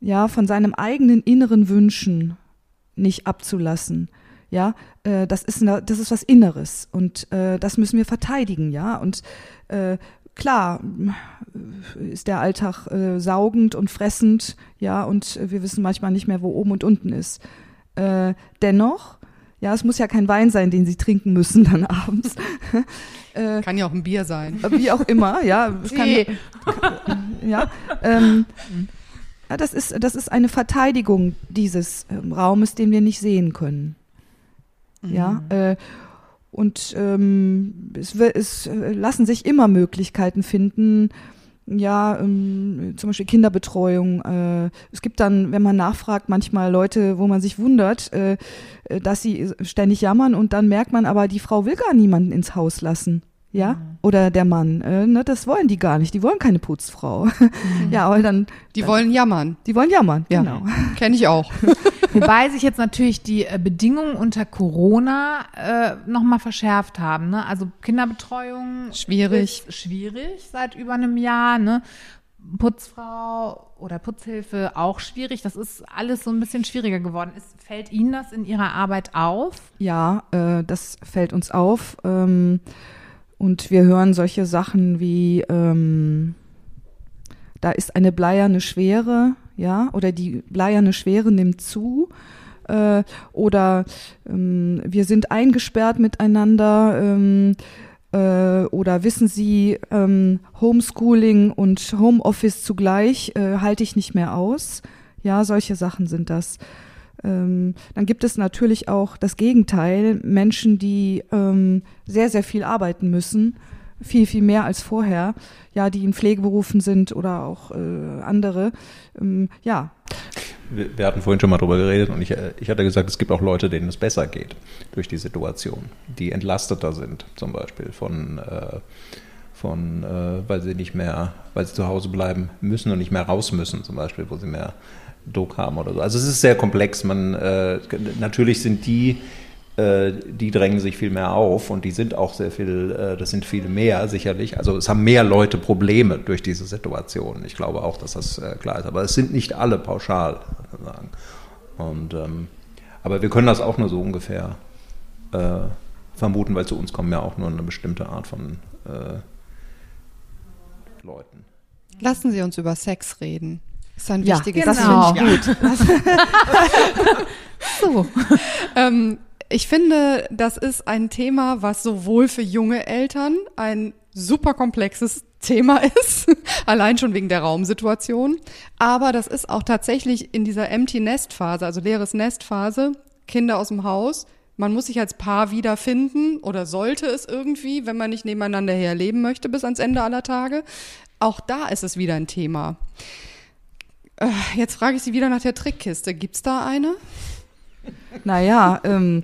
ja, von seinem eigenen inneren Wünschen nicht abzulassen. Ja, äh, das ist, das ist was Inneres und das müssen wir verteidigen, ja. Und klar ist der Alltag äh, saugend und fressend, ja, und wir wissen manchmal nicht mehr, wo oben und unten ist. Äh, dennoch, ja, es muss ja kein Wein sein, den sie trinken müssen dann abends. äh, kann ja auch ein Bier sein. Wie auch immer, ja. Kann, ja, ähm, ja, das ist, das ist eine Verteidigung dieses ähm, Raumes, den wir nicht sehen können. Mhm. Ja, äh, und ähm, es, es äh, lassen sich immer Möglichkeiten finden, ja, ähm, zum Beispiel Kinderbetreuung. Äh, es gibt dann, wenn man nachfragt, manchmal Leute, wo man sich wundert, äh, äh dass sie ständig jammern und dann merkt man aber, die Frau will gar niemanden ins Haus lassen. Ja, mhm. oder der Mann, äh, ne, das wollen die gar nicht. Die wollen keine Putzfrau. Mhm. ja, aber dann. Die dann, wollen jammern. Die wollen jammern, ja. genau. Kenne ich auch. Wobei sich jetzt natürlich die äh, Bedingungen unter Corona äh, nochmal verschärft haben. Ne? Also Kinderbetreuung Schwierig. ist schwierig seit über einem Jahr. Ne? Putzfrau oder Putzhilfe auch schwierig. Das ist alles so ein bisschen schwieriger geworden. Ist, fällt Ihnen das in Ihrer Arbeit auf? Ja, äh, das fällt uns auf. Ähm, und wir hören solche Sachen wie, ähm, da ist eine bleierne Schwere, ja, oder die bleierne Schwere nimmt zu. Äh, oder ähm, wir sind eingesperrt miteinander. Ähm, äh, oder wissen Sie, ähm, Homeschooling und Homeoffice zugleich äh, halte ich nicht mehr aus. Ja, solche Sachen sind das. Ähm, dann gibt es natürlich auch das Gegenteil, Menschen, die ähm, sehr, sehr viel arbeiten müssen, viel, viel mehr als vorher, ja, die in Pflegeberufen sind oder auch äh, andere. Ähm, ja, Wir, wir hatten vorhin schon mal drüber geredet und ich, äh, ich hatte gesagt, es gibt auch Leute, denen es besser geht durch die Situation, die entlasteter sind, zum Beispiel von, äh, von äh, weil sie nicht mehr, weil sie zu Hause bleiben müssen und nicht mehr raus müssen, zum Beispiel, wo sie mehr Druck haben oder so. Also es ist sehr komplex. Man äh, natürlich sind die, die drängen sich viel mehr auf und die sind auch sehr viel, äh, das sind viel mehr sicherlich. Also es haben mehr Leute Probleme durch diese Situation. Ich glaube auch, dass das äh, klar ist. Aber es sind nicht alle pauschal sagen. Und ähm, aber wir können das auch nur so ungefähr äh, vermuten, weil zu uns kommen ja auch nur eine bestimmte Art von äh, Leuten. Lassen Sie uns über Sex reden. Das ist ein Ja, wichtiges das Genau. finde ich gut. So. Ähm, ich finde, das ist ein Thema, was sowohl für junge Eltern ein super komplexes Thema ist, allein schon wegen der Raumsituation. Aber das ist auch tatsächlich in dieser Empty Nest Phase, also leeres Nest Phase, Kinder aus dem Haus. Man muss sich als Paar wiederfinden oder sollte es irgendwie, wenn man nicht nebeneinander herleben möchte bis ans Ende aller Tage. Auch da ist es wieder ein Thema. Äh, Jetzt frage ich Sie wieder nach der Trickkiste. Gibt's da eine? Naja, ähm,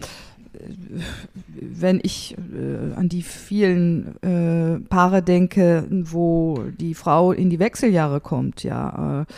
wenn ich äh, an die vielen äh, Paare denke, wo die Frau in die Wechseljahre kommt, ja, äh,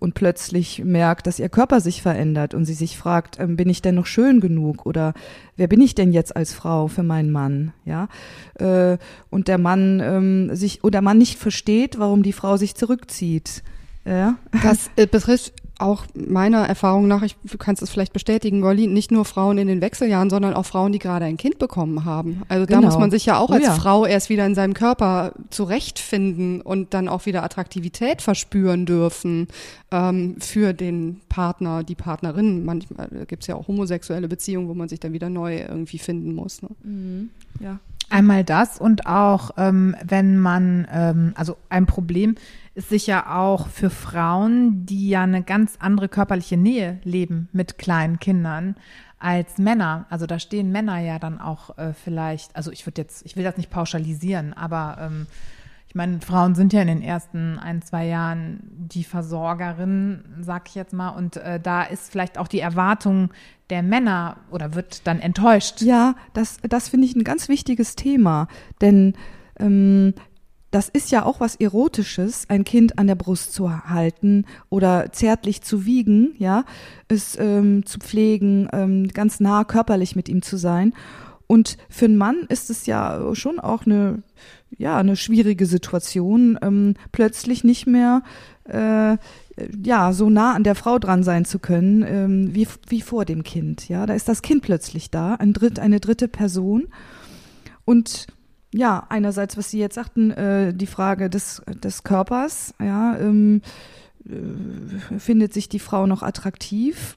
und plötzlich merkt, dass ihr Körper sich verändert und sie sich fragt, ähm, bin ich denn noch schön genug oder wer bin ich denn jetzt als Frau für meinen Mann, ja, äh, und der Mann ähm, sich oder Mann nicht versteht, warum die Frau sich zurückzieht, ja, Das äh, betrifft auch meiner Erfahrung nach, ich du kannst es vielleicht bestätigen, Golli, nicht nur Frauen in den Wechseljahren, sondern auch Frauen, die gerade ein Kind bekommen haben. Also da Genau. muss man sich ja auch Oh als ja. Frau erst wieder in seinem Körper zurechtfinden und dann auch wieder Attraktivität verspüren dürfen ähm, für den Partner, die Partnerin. Manchmal gibt es ja auch homosexuelle Beziehungen, wo man sich dann wieder neu irgendwie finden muss. Ne? ja. Einmal das und auch, ähm, wenn man, ähm, also ein Problem ist sicher auch für Frauen, die ja eine ganz andere körperliche Nähe leben mit kleinen Kindern als Männer. Also da stehen Männer ja dann auch äh, vielleicht, also ich würde jetzt, ich will das nicht pauschalisieren, aber ähm, ich meine, Frauen sind ja in den ersten ein, zwei Jahren die Versorgerin, sag ich jetzt mal, und äh, da ist vielleicht auch die Erwartung der Männer oder wird dann enttäuscht. Ja, das, das finde ich ein ganz wichtiges Thema, denn ähm, das ist ja auch was Erotisches, ein Kind an der Brust zu halten oder zärtlich zu wiegen, ja, es ähm, zu pflegen, ähm, ganz nah körperlich mit ihm zu sein. Und für einen Mann ist es ja schon auch eine, ja, eine schwierige Situation, ähm, plötzlich nicht mehr äh, ja, so nah an der Frau dran sein zu können, ähm, wie, wie vor dem Kind. Ja, da ist das Kind plötzlich da, ein Dritt, eine dritte Person. Und ja, einerseits, was Sie jetzt sagten, äh, die Frage des, des Körpers, ja, ähm, äh, findet sich die Frau noch attraktiv,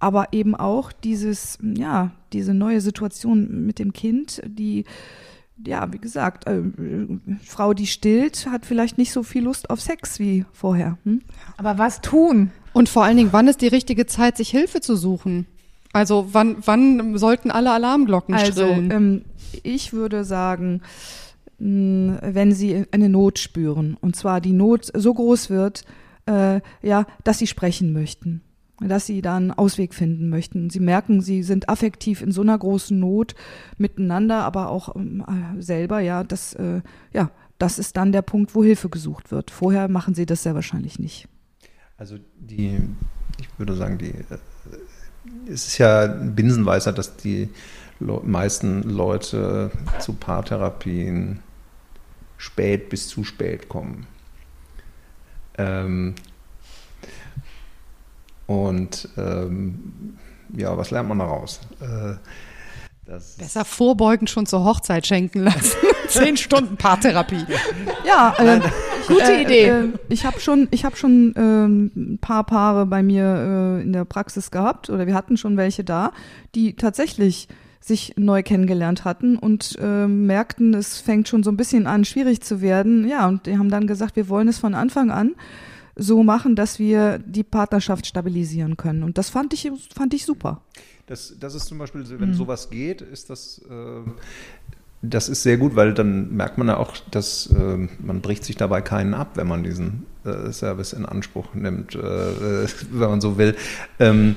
aber eben auch dieses, ja, diese neue Situation mit dem Kind, die, ja, wie gesagt, äh, Frau, die stillt, hat vielleicht nicht so viel Lust auf Sex wie vorher. Hm? Aber was tun? Und vor allen Dingen, wann ist die richtige Zeit, sich Hilfe zu suchen? Also wann, wann sollten alle Alarmglocken Also, schrillen? ähm, ich würde sagen, mh, wenn Sie eine Not spüren, und zwar die Not so groß wird, äh, ja, dass Sie sprechen möchten, dass Sie da einen Ausweg finden möchten. Sie merken, Sie sind affektiv in so einer großen Not miteinander, aber auch ähm, äh, selber, ja, das, äh, ja, das ist dann der Punkt, wo Hilfe gesucht wird. Vorher machen Sie das sehr wahrscheinlich nicht. Also die, ich würde sagen, die, äh, es ist ja Binsenweisheit, dass die Le meisten Leute zu Paartherapien spät bis zu spät kommen. Ähm, und ähm, ja, was lernt man daraus? Äh, Besser vorbeugend schon zur Hochzeit schenken lassen. Zehn Stunden Paartherapie. Ja, äh, Gute äh, Idee. Äh, ich habe schon, ich habe schon ähm, ein paar Paare bei mir äh, in der Praxis gehabt oder wir hatten schon welche da, die tatsächlich sich neu kennengelernt hatten und äh, merkten, es fängt schon so ein bisschen an, schwierig zu werden. Ja, und die haben dann gesagt, wir wollen es von Anfang an so machen, dass wir die Partnerschaft stabilisieren können. Und das fand ich, fand ich super. Das, das ist zum Beispiel, wenn sowas geht, ist das, äh, das ist sehr gut, weil dann merkt man ja auch, dass äh, man bricht sich dabei keinen ab, wenn man diesen äh, Service in Anspruch nimmt, äh, äh, wenn man so will. Ähm,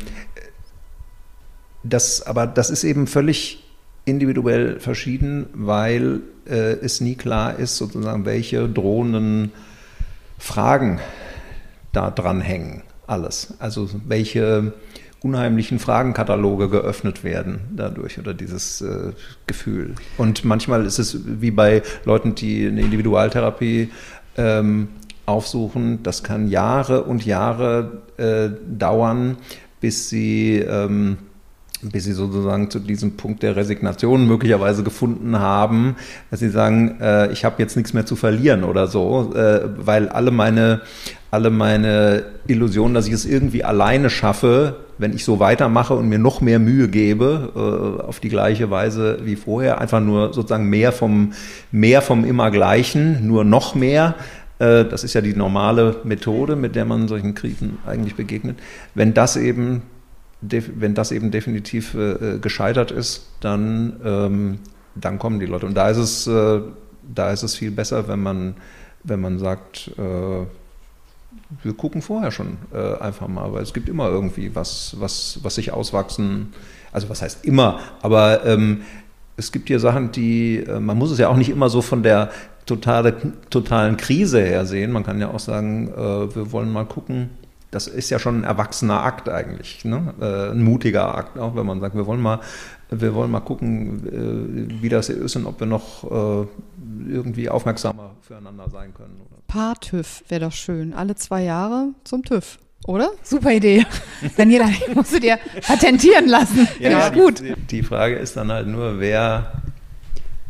das, aber das ist eben völlig individuell verschieden, weil äh, es nie klar ist, sozusagen, welche drohenden Fragen da dran hängen. Alles. Also welche unheimlichen Fragenkataloge geöffnet werden dadurch oder dieses äh, Gefühl. Und manchmal ist es wie bei Leuten, die eine Individualtherapie ähm, aufsuchen, das kann Jahre und Jahre äh, dauern, bis sie ähm, bis sie sozusagen zu diesem Punkt der Resignation möglicherweise gefunden haben, dass sie sagen, äh, ich habe jetzt nichts mehr zu verlieren oder so, äh, weil alle meine, alle meine Illusionen, dass ich es irgendwie alleine schaffe, wenn ich so weitermache und mir noch mehr Mühe gebe, äh, auf die gleiche Weise wie vorher, einfach nur sozusagen mehr vom, mehr vom immer Gleichen, nur noch mehr, äh, das ist ja die normale Methode, mit der man solchen Krisen eigentlich begegnet. Wenn das eben wenn das eben definitiv äh, gescheitert ist, dann, ähm, dann kommen die Leute. Und da ist es, äh, da ist es viel besser, wenn man, wenn man sagt, äh, wir gucken vorher schon äh, einfach mal, weil es gibt immer irgendwie was, was, was sich auswachsen, also was heißt immer, aber ähm, es gibt hier Sachen, die, äh, man muss es ja auch nicht immer so von der totale, totalen Krise her sehen. Man kann ja auch sagen, äh, wir wollen mal gucken, das ist ja schon ein erwachsener Akt eigentlich, ne? äh, ein mutiger Akt, auch wenn man sagt, wir wollen mal, wir wollen mal gucken, äh, wie das ist und ob wir noch äh, irgendwie aufmerksamer füreinander sein können. Paar-TÜV wäre doch schön. Alle zwei Jahre zum TÜV, oder? Super Idee. Daniela, ich musst du dir patentieren lassen. Ja, ich gut. Die, die Frage ist dann halt nur, wer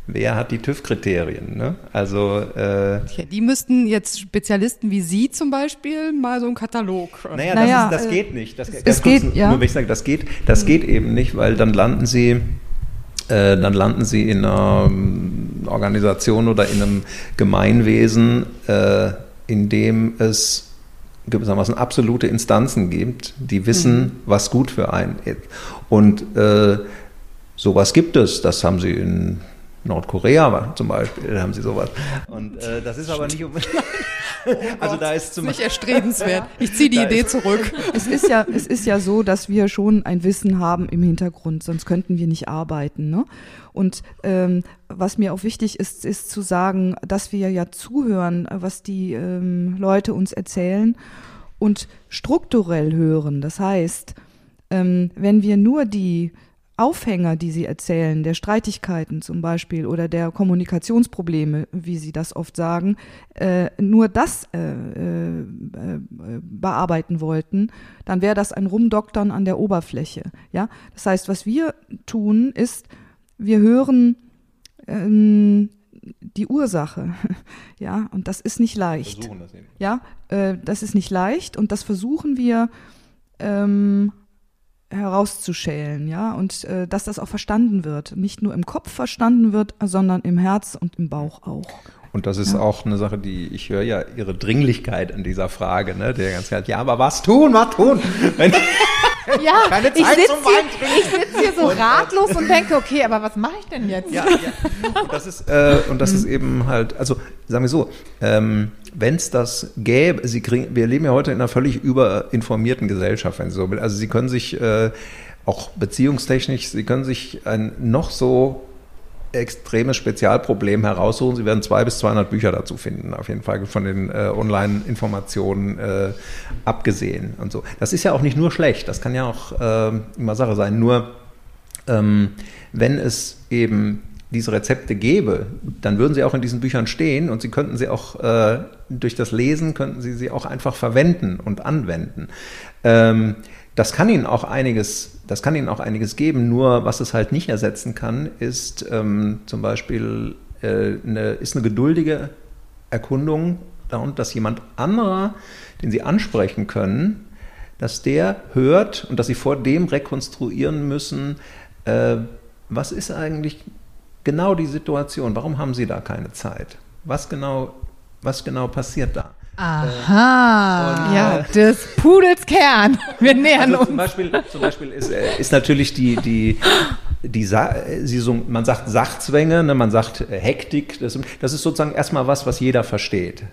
wer hat die TÜV-Kriterien? Ne? Also äh, Ja, die müssten jetzt Spezialisten wie Sie zum Beispiel mal so einen Katalog. naja, Naja, das, ist, das äh, geht nicht. Das, es ganz geht, kurz, ja. Nur wenn ich sage, das geht, das geht eben nicht, weil dann landen Sie, äh, dann landen Sie in einer ähm, Organisation oder in einem Gemeinwesen, äh, in dem es gewissermaßen absolute Instanzen gibt, die wissen, was gut für einen ist. Und äh, sowas gibt es. Das haben Sie in Nordkorea zum Beispiel, haben sie sowas. Und äh, das ist aber nicht unbedingt. also da ist zum Nicht erstrebenswert. Ich ziehe die Da Idee zurück. Es ist ja, es ist ja so, dass wir schon ein Wissen haben im Hintergrund, sonst könnten wir nicht arbeiten. Ne? Und ähm, was mir auch wichtig ist, ist zu sagen, dass wir ja zuhören, was die ähm, Leute uns erzählen und strukturell hören. Das heißt, ähm, wenn wir nur die Aufhänger, die sie erzählen, der Streitigkeiten zum Beispiel oder der Kommunikationsprobleme, wie sie das oft sagen, äh, nur das äh, äh, äh, bearbeiten wollten, dann wäre das ein Rumdoktern an der Oberfläche. Ja, das heißt, was wir tun, ist, wir hören ähm, die Ursache. Ja, und das ist nicht leicht. Versuchen das eben. Ja, äh, das ist nicht leicht und das versuchen wir ähm, herauszuschälen, ja, und äh, dass das auch verstanden wird. Nicht nur im Kopf verstanden wird, sondern im Herz und im Bauch auch. Und das ist auch eine Sache, die ich höre ja ihre Dringlichkeit in dieser Frage, ne? Der ganze Zeit, ja, aber was tun, was tun? Wenn, Ja, Keine ich Zeit sitze zum hier, ich sitz hier so ratlos und denke, okay, aber was mache ich denn jetzt? ja, ja. Und das ist, äh, und das ist eben halt, also sagen wir so, ähm, wenn es das gäbe, Sie kriegen, wir leben ja heute in einer völlig überinformierten Gesellschaft, wenn Sie so will. Also Sie können sich äh, auch beziehungstechnisch, Sie können sich ein noch so extremes Spezialproblem heraussuchen. Sie werden zwei bis 200 Bücher dazu finden, auf jeden Fall von den äh, Online-Informationen äh, abgesehen und so. Das ist ja auch nicht nur schlecht, das kann ja auch äh, immer Sache sein. Nur ähm, wenn es eben diese Rezepte gäbe, dann würden sie auch in diesen Büchern stehen und sie könnten sie auch äh, durch das Lesen könnten sie sie auch einfach verwenden und anwenden. Ähm, das kann ihnen auch einiges, das kann ihnen auch einiges geben. Nur was es halt nicht ersetzen kann, ist ähm, zum Beispiel äh, eine, ist eine geduldige Erkundung und dass jemand anderer, den sie ansprechen können, dass der hört und dass sie vor dem rekonstruieren müssen, äh, was ist eigentlich genau die Situation? Warum haben Sie da keine Zeit? Was genau, was genau passiert da? Aha, Und, ja, äh, des Pudels Kern. Wir nähern Also uns. zum Beispiel, zum Beispiel ist, äh, ist natürlich die, die, die Sa so, man sagt Sachzwänge, ne, man sagt äh, Hektik, das, das ist sozusagen erstmal was, was jeder versteht.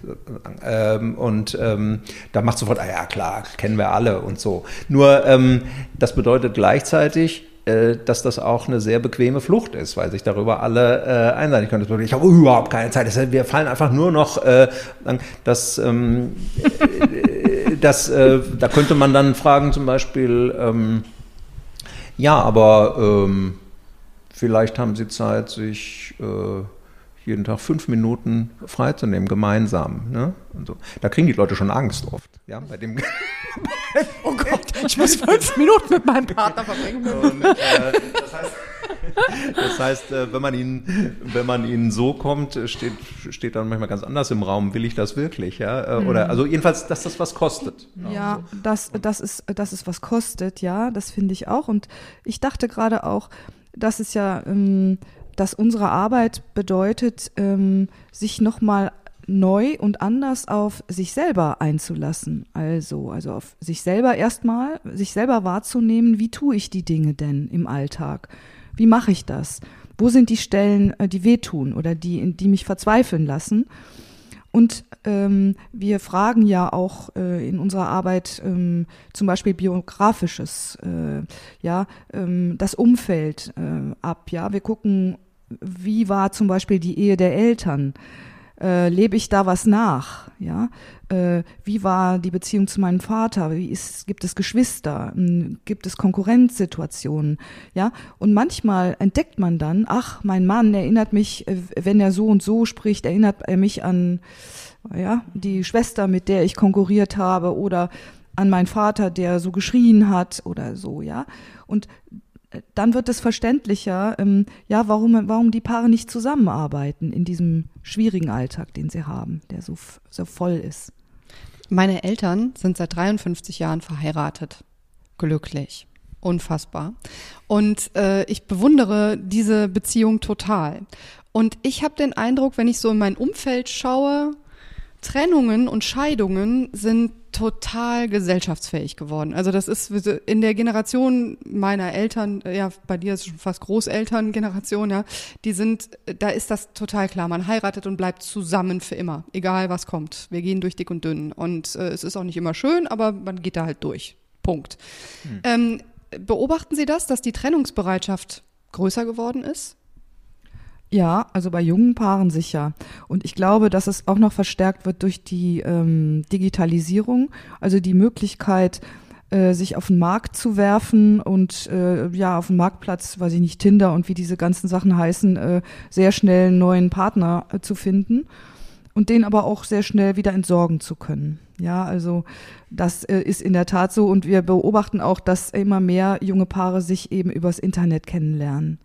Ähm, und ähm, da macht sofort, ah ja klar, kennen wir alle und so. Nur ähm, das bedeutet gleichzeitig, äh, dass das auch eine sehr bequeme Flucht ist, weil sich darüber alle äh, einseitig können. Ich habe überhaupt keine Zeit. Das, wir fallen einfach nur noch, äh, das, ähm, äh, das, äh, da könnte man dann fragen zum Beispiel, ähm, ja, aber ähm, vielleicht haben Sie Zeit, sich äh, jeden Tag fünf Minuten freizunehmen, gemeinsam. Ne? So. Da kriegen die Leute schon Angst oft. Ja, bei dem Oh Gott, ich muss fünf Minuten mit meinem Partner verbringen. Und, äh, das heißt, das heißt äh, wenn, man ihn, wenn man ihnen so kommt, steht, steht dann manchmal ganz anders im Raum, will ich das wirklich? Ja? Äh, Oder also jedenfalls, dass das was kostet. Ja, das, das, ist, das ist was kostet, ja, das finde ich auch. Und ich dachte gerade auch, dass es ja, ähm, dass unsere Arbeit bedeutet, ähm, sich nochmal neu und anders auf sich selber einzulassen. Also, also auf sich selber erstmal, sich selber wahrzunehmen, wie tue ich die Dinge denn im Alltag? Wie mache ich das? Wo sind die Stellen, äh, die wehtun oder die, die mich verzweifeln lassen? Und ähm, wir fragen ja auch äh, in unserer Arbeit ähm, zum Beispiel biografisches, äh, ja, ähm, das Umfeld äh, ab. Ja, wir gucken, wie war zum Beispiel die Ehe der Eltern. Äh, lebe ich da was nach? Ja, äh, wie war die Beziehung zu meinem Vater? Wie ist, gibt es Geschwister? Hm, Gibt es Konkurrenzsituationen? Ja, und manchmal entdeckt man dann, ach, mein Mann erinnert mich, äh, wenn er so und so spricht, erinnert er mich an, ja, die Schwester, mit der ich konkurriert habe oder an meinen Vater, der so geschrien hat oder so, ja. Und dann wird es verständlicher, ähm, ja, warum, warum die Paare nicht zusammenarbeiten in diesem schwierigen Alltag, den sie haben, der so, so voll ist. Meine Eltern sind seit 53 Jahren verheiratet. Glücklich. Unfassbar. Und äh, ich bewundere diese Beziehung total. Und ich habe den Eindruck, wenn ich so in mein Umfeld schaue, Trennungen und Scheidungen sind total gesellschaftsfähig geworden. Also das ist in der Generation meiner Eltern, ja, bei dir ist es schon fast Großelterngeneration, ja, die sind, da ist das total klar. Man heiratet und bleibt zusammen für immer, egal was kommt. Wir gehen durch dick und dünn. Und äh, es ist auch nicht immer schön, aber man geht da halt durch. Punkt. Ähm, beobachten Sie das, dass die Trennungsbereitschaft größer geworden ist? Ja, also bei jungen Paaren sicher. Und ich glaube, dass es auch noch verstärkt wird durch die ähm, Digitalisierung, also die Möglichkeit, äh, sich auf den Markt zu werfen und äh, ja, auf dem Marktplatz, weiß ich nicht, Tinder und wie diese ganzen Sachen heißen, äh, sehr schnell einen neuen Partner äh, zu finden und den aber auch sehr schnell wieder entsorgen zu können. Ja, also das äh, ist in der Tat so und wir beobachten auch, dass immer mehr junge Paare sich eben übers Internet kennenlernen.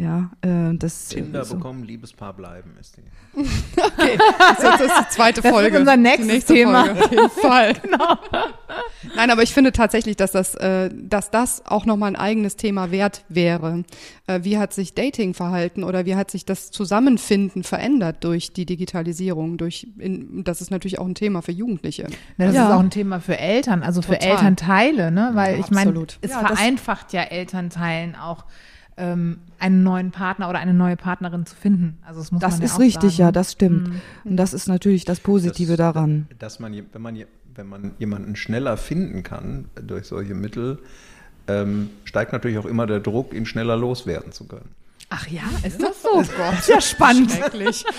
Ja, äh, das Tinder so. bekommen, Liebespaar bleiben ist die. Okay, das ist die zweite Das Folge. wird unser nächstes Thema. Folge, auf jeden Fall. genau. Nein, aber ich finde tatsächlich, dass das, äh, dass das auch nochmal ein eigenes Thema wert wäre. Äh, wie hat sich Dating verhalten oder wie hat sich das Zusammenfinden verändert durch die Digitalisierung? Durch, in, das ist natürlich auch ein Thema für Jugendliche. Das Ja. ist auch ein Thema für Eltern, also für Total. Elternteile, ne? Weil Ja, ich meine, absolut. es Ja, das- vereinfacht ja Elternteilen auch ähm, einen neuen Partner oder eine neue Partnerin zu finden. Also das muss Das man ja ist auch richtig, sagen. ja, das stimmt. Und das ist natürlich das Positive Das- daran. Dass man, je- wenn man, je- wenn man jemanden schneller finden kann durch solche Mittel, ähm, steigt natürlich auch immer der Druck, ihn schneller loswerden zu können. Ach ja, ist das so? Oh Gott, ist ja spannend. Schrecklich.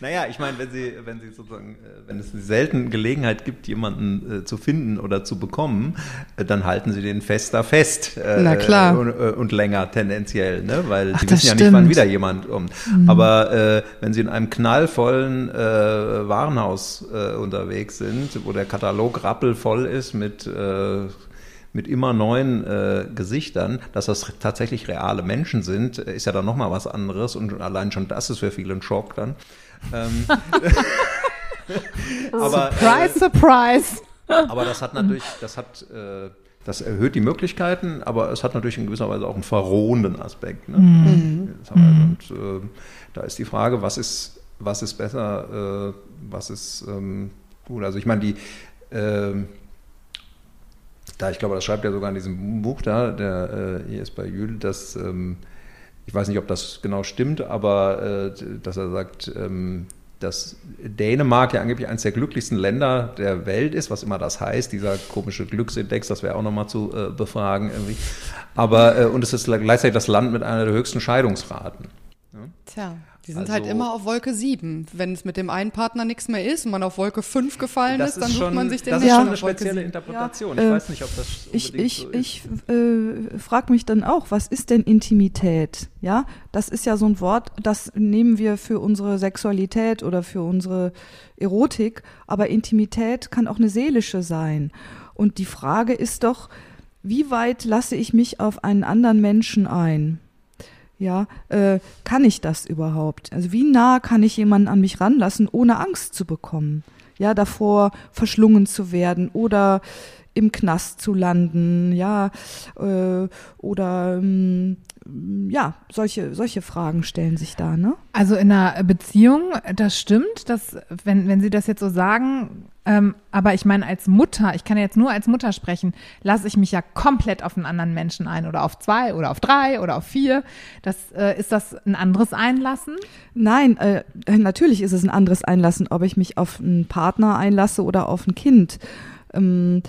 Naja, ich meine, wenn Sie, wenn Sie sozusagen, äh, wenn es eine seltene Gelegenheit gibt, jemanden äh, zu finden oder zu bekommen, äh, dann halten Sie den fester fest. Äh, Na klar. Und, äh, und länger tendenziell, ne? weil Ach, Sie das wissen ja nicht, wann stimmt. wieder jemand kommt. Aber äh, wenn Sie in einem knallvollen äh, Warenhaus äh, unterwegs sind, wo der Katalog rappelvoll ist mit äh, mit immer neuen äh, Gesichtern, dass das tatsächlich reale Menschen sind, äh, ist ja dann nochmal was anderes und allein schon das ist für viele ein Schock dann. Ähm, aber, Surprise, surprise. äh, aber das hat natürlich, das hat, äh, das erhöht die Möglichkeiten, aber es hat natürlich in gewisser Weise auch einen verrohenden Aspekt. Ne? Mhm. Das haben wir- Und äh, da ist die Frage, was ist, was ist besser, äh, was ist ähm, gut. Also ich meine, die ähm, da, ich glaube, das schreibt er sogar in diesem Buch da, der äh, Jesper Jühl, dass, ähm, ich weiß nicht, ob das genau stimmt, aber äh, dass er sagt, ähm, dass Dänemark ja angeblich eines der glücklichsten Länder der Welt ist, was immer das heißt, dieser komische Glücksindex, das wäre auch nochmal zu äh, befragen irgendwie. Aber, äh, und es ist gleichzeitig das Land mit einer der höchsten Scheidungsraten. Tja, die sind Also- halt immer auf Wolke 7. Wenn es mit dem einen Partner nichts mehr ist und man auf Wolke 5 gefallen ist, dann sucht man sich den das ist nächsten schon eine spezielle 7. Interpretation. Ja, ich äh, weiß nicht, ob das Ich, ich, so ist. ich äh, frage mich dann auch, was ist denn Intimität? Ja, das ist ja so ein Wort, das nehmen wir für unsere Sexualität oder für unsere Erotik, aber Intimität kann auch eine seelische sein. Und die Frage ist doch, wie weit lasse ich mich auf einen anderen Menschen ein? Ja, äh, kann ich das überhaupt? Also wie nah kann ich jemanden an mich ranlassen, ohne Angst zu bekommen? Ja, davor verschlungen zu werden oder im Knast zu landen, ja, äh, oder ähm, ja, solche, solche Fragen stellen sich da, ne? Also in einer Beziehung, das stimmt, dass, wenn, wenn Sie das jetzt so sagen, ähm, aber ich meine, als Mutter, ich kann jetzt nur als Mutter sprechen, lasse ich mich ja komplett auf einen anderen Menschen ein oder auf zwei oder auf drei oder auf vier. Das, äh, ist das ein anderes Einlassen? Nein, äh, natürlich ist es ein anderes Einlassen, ob ich mich auf einen Partner einlasse oder auf ein Kind. Ähm,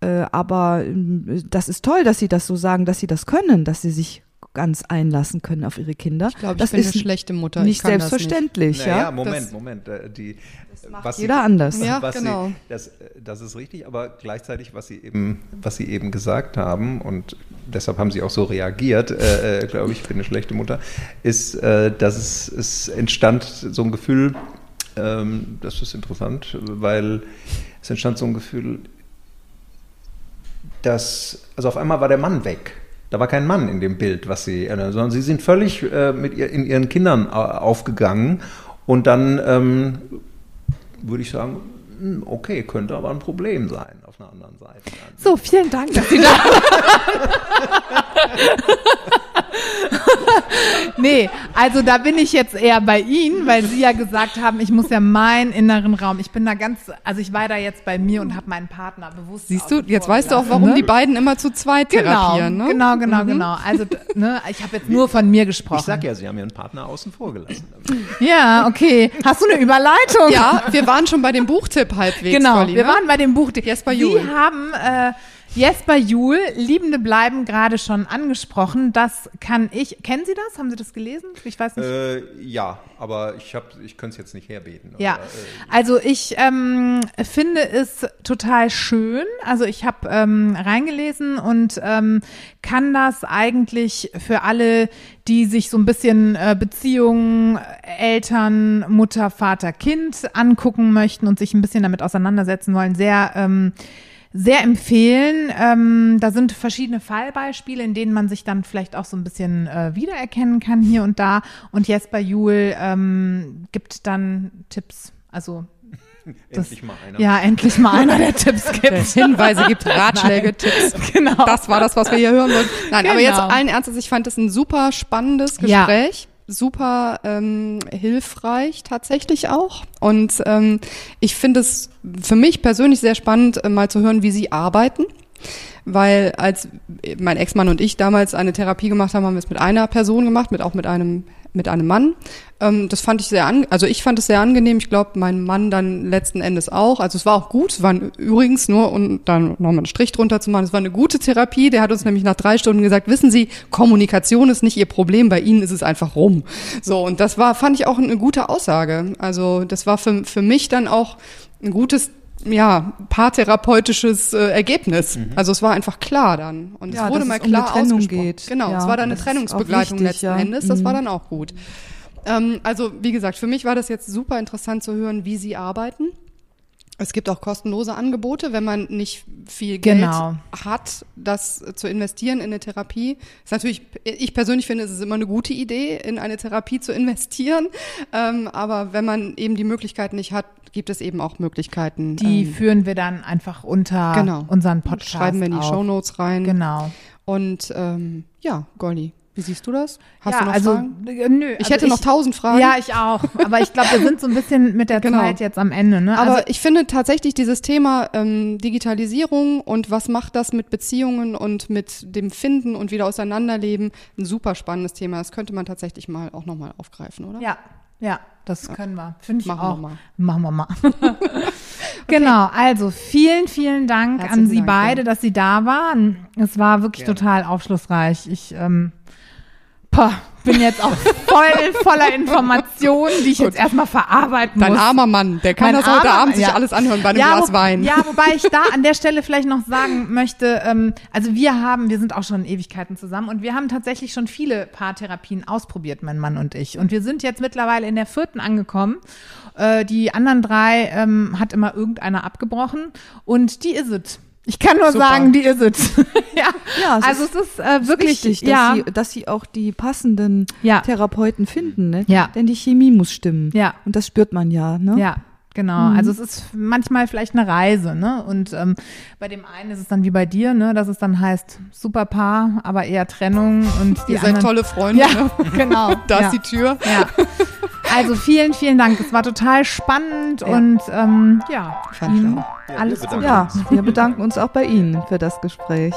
äh, aber ähm, das ist toll, dass Sie das so sagen, dass Sie das können, dass Sie sich ganz einlassen können auf Ihre Kinder. Ich glaube, ich das bin ist eine schlechte Mutter. nicht ich kann das selbstverständlich, Naja, ja. Moment, Das- Moment. äh, Die, was Jeder anders. Ja, was genau. Sie, das, das ist richtig, aber gleichzeitig, was Sie eben, was Sie eben gesagt haben, und deshalb haben Sie auch so reagiert, äh, äh, glaube ich, ich bin eine schlechte Mutter, ist, äh, dass es, es entstand so ein Gefühl, ähm, das ist interessant, weil es entstand so ein Gefühl, dass, also auf einmal war der Mann weg. Da war kein Mann in dem Bild, was sie, äh, sondern sie sind völlig äh, mit ihr, in ihren Kindern äh, aufgegangen. Und dann ähm, würde ich sagen, hm, okay, könnte aber ein Problem sein auf einer anderen Seite. So, vielen Dank, dass Sie da Nee, also da bin ich jetzt eher bei Ihnen, weil Sie ja gesagt haben, ich muss ja meinen inneren Raum, ich bin da ganz, also ich war da jetzt bei mir und habe meinen Partner bewusst Siehst du, jetzt weißt du auch, warum ne? die beiden immer zu zweit Genau, therapieren. Ne? genau, genau, genau. Also, ne, ich habe jetzt nur von mir gesprochen. Ich sag ja, Sie haben Ihren Partner außen vor gelassen. Ja, okay. Hast du eine Überleitung? Ja, wir waren schon bei dem Buchtipp halbwegs. genau. Golli, wir waren bei dem Buch. Jesper Sie haben äh, Jesper Juhl, Liebende bleiben, gerade schon angesprochen. Das kann ich. Kennen Sie das? Haben Sie das gelesen? Ich weiß nicht. Äh, ja, aber ich, hab, ich könnte es jetzt nicht herbeten. Ja, Aber, äh, also ich ähm, finde es total schön. Also ich habe ähm, reingelesen und ähm, kann das eigentlich für alle, die sich so ein bisschen äh, Beziehungen, Eltern, Mutter, Vater, Kind angucken möchten und sich ein bisschen damit auseinandersetzen wollen, sehr ähm, sehr empfehlen. Ähm, da sind verschiedene Fallbeispiele, in denen man sich dann vielleicht auch so ein bisschen äh, wiedererkennen kann hier und da. Und Jesper Juhl ähm, gibt dann Tipps. Also endlich mal einer. ja, endlich mal einer, der Tipps Der gibt. Hinweise gibt, Ratschläge, Nein. Tipps. Genau. Das war das, was wir hier hören wollten. Nein, aber Genau. jetzt allen Ernstes, ich fand das ein super spannendes Ja. Super ähm, hilfreich tatsächlich auch. Und ähm, ich finde es für mich persönlich sehr spannend, äh, mal zu hören, wie Sie arbeiten. Weil als mein Ex-Mann und ich damals eine Therapie gemacht haben, haben wir es mit einer Person gemacht, mit auch mit einem mit einem Mann. Ähm, das fand ich sehr an, also ich fand es sehr angenehm. Ich glaube, mein Mann dann letzten Endes auch. Also es war auch gut. Es war übrigens nur, und dann nochmal einen Strich drunter zu machen, es war eine gute Therapie. Der hat uns nämlich nach drei Stunden gesagt, wissen Sie, Kommunikation ist nicht Ihr Problem, bei Ihnen ist es einfach rum. So, und das war, fand ich auch eine gute Aussage. Also das war für, für mich dann auch ein gutes ja, paartherapeutisches äh, Ergebnis. Mhm. Also es war einfach klar dann. Und Ja, es wurde dass mal es um klar eine Trennung ausgesprochen. geht. Genau, Ja, es war dann eine Trennungsbegleitung wichtig, letzten ja. Endes. Das war Mhm. dann auch gut. Ähm, also wie gesagt, für mich war das jetzt super interessant zu hören, wie Sie arbeiten. Es gibt auch kostenlose Angebote, wenn man nicht viel Geld Genau. hat, das zu investieren in eine Therapie. Ist natürlich, ich persönlich finde, es ist immer eine gute Idee, in eine Therapie zu investieren. Ähm, aber wenn man eben die Möglichkeit nicht hat, gibt es eben auch Möglichkeiten. Die ähm, führen wir dann einfach unter Genau. unseren Podcast. schreiben wir in die auf. Shownotes rein. Genau. Und ähm, ja, Golli, wie siehst du das? Hast ja, du noch also, Fragen? äh, Nö, Ich also hätte noch tausend Fragen. Ja, ich auch. Aber ich glaube, wir sind so ein bisschen mit der Genau. Zeit jetzt am Ende. Ne? Aber also, ich finde tatsächlich dieses Thema ähm, Digitalisierung und was macht das mit Beziehungen und mit dem Finden und wieder auseinanderleben ein super spannendes Thema. Das könnte man tatsächlich mal auch nochmal aufgreifen, oder? ja, ja, das können wir. Finde ich Machen wir auch. mal. Machen wir mal. Genau, also vielen, vielen Dank an Herzlichen Sie Dank, beide, ja. dass Sie da waren. Es war wirklich Gerne. total aufschlussreich. Ich ähm, Pah, bin jetzt auch voll voller Informationen, die ich jetzt erstmal verarbeiten Dein muss. armer Mann, der kann Mein das heute Abend sich ja. alles anhören bei einem ja, Glas wo- Wein. Ja, wobei ich da an der Stelle vielleicht noch sagen möchte, ähm, also wir haben, wir sind auch schon Ewigkeiten zusammen und wir haben tatsächlich schon viele Paartherapien ausprobiert, mein Mann und ich. Und wir sind jetzt mittlerweile in der vierten angekommen. Äh, die anderen drei ähm, hat immer irgendeiner abgebrochen und die is it. Ich kann nur Super. sagen, die is it. ja, Ja, es also ist- es ist äh, wirklich, Wichtig, dass, ja, sie, dass sie auch die passenden Ja. Therapeuten finden, ne? Ja. Denn die Chemie muss stimmen. Ja. Und das spürt man ja, ne? Ja, genau. Also es ist manchmal vielleicht eine Reise, ne? Und ähm, bei dem einen ist es dann wie bei dir, ne? Dass es dann heißt super Paar, aber eher Trennung und die Ihr seid tolle Freunde. Ja, Ne? genau. Da ja. ist die Tür. Ja. Also vielen, vielen Dank. Es war total spannend ja. und ähm, ja, Fand Ihnen ja, alles Gute. Ja, wir bedanken uns auch bei Ihnen für das Gespräch.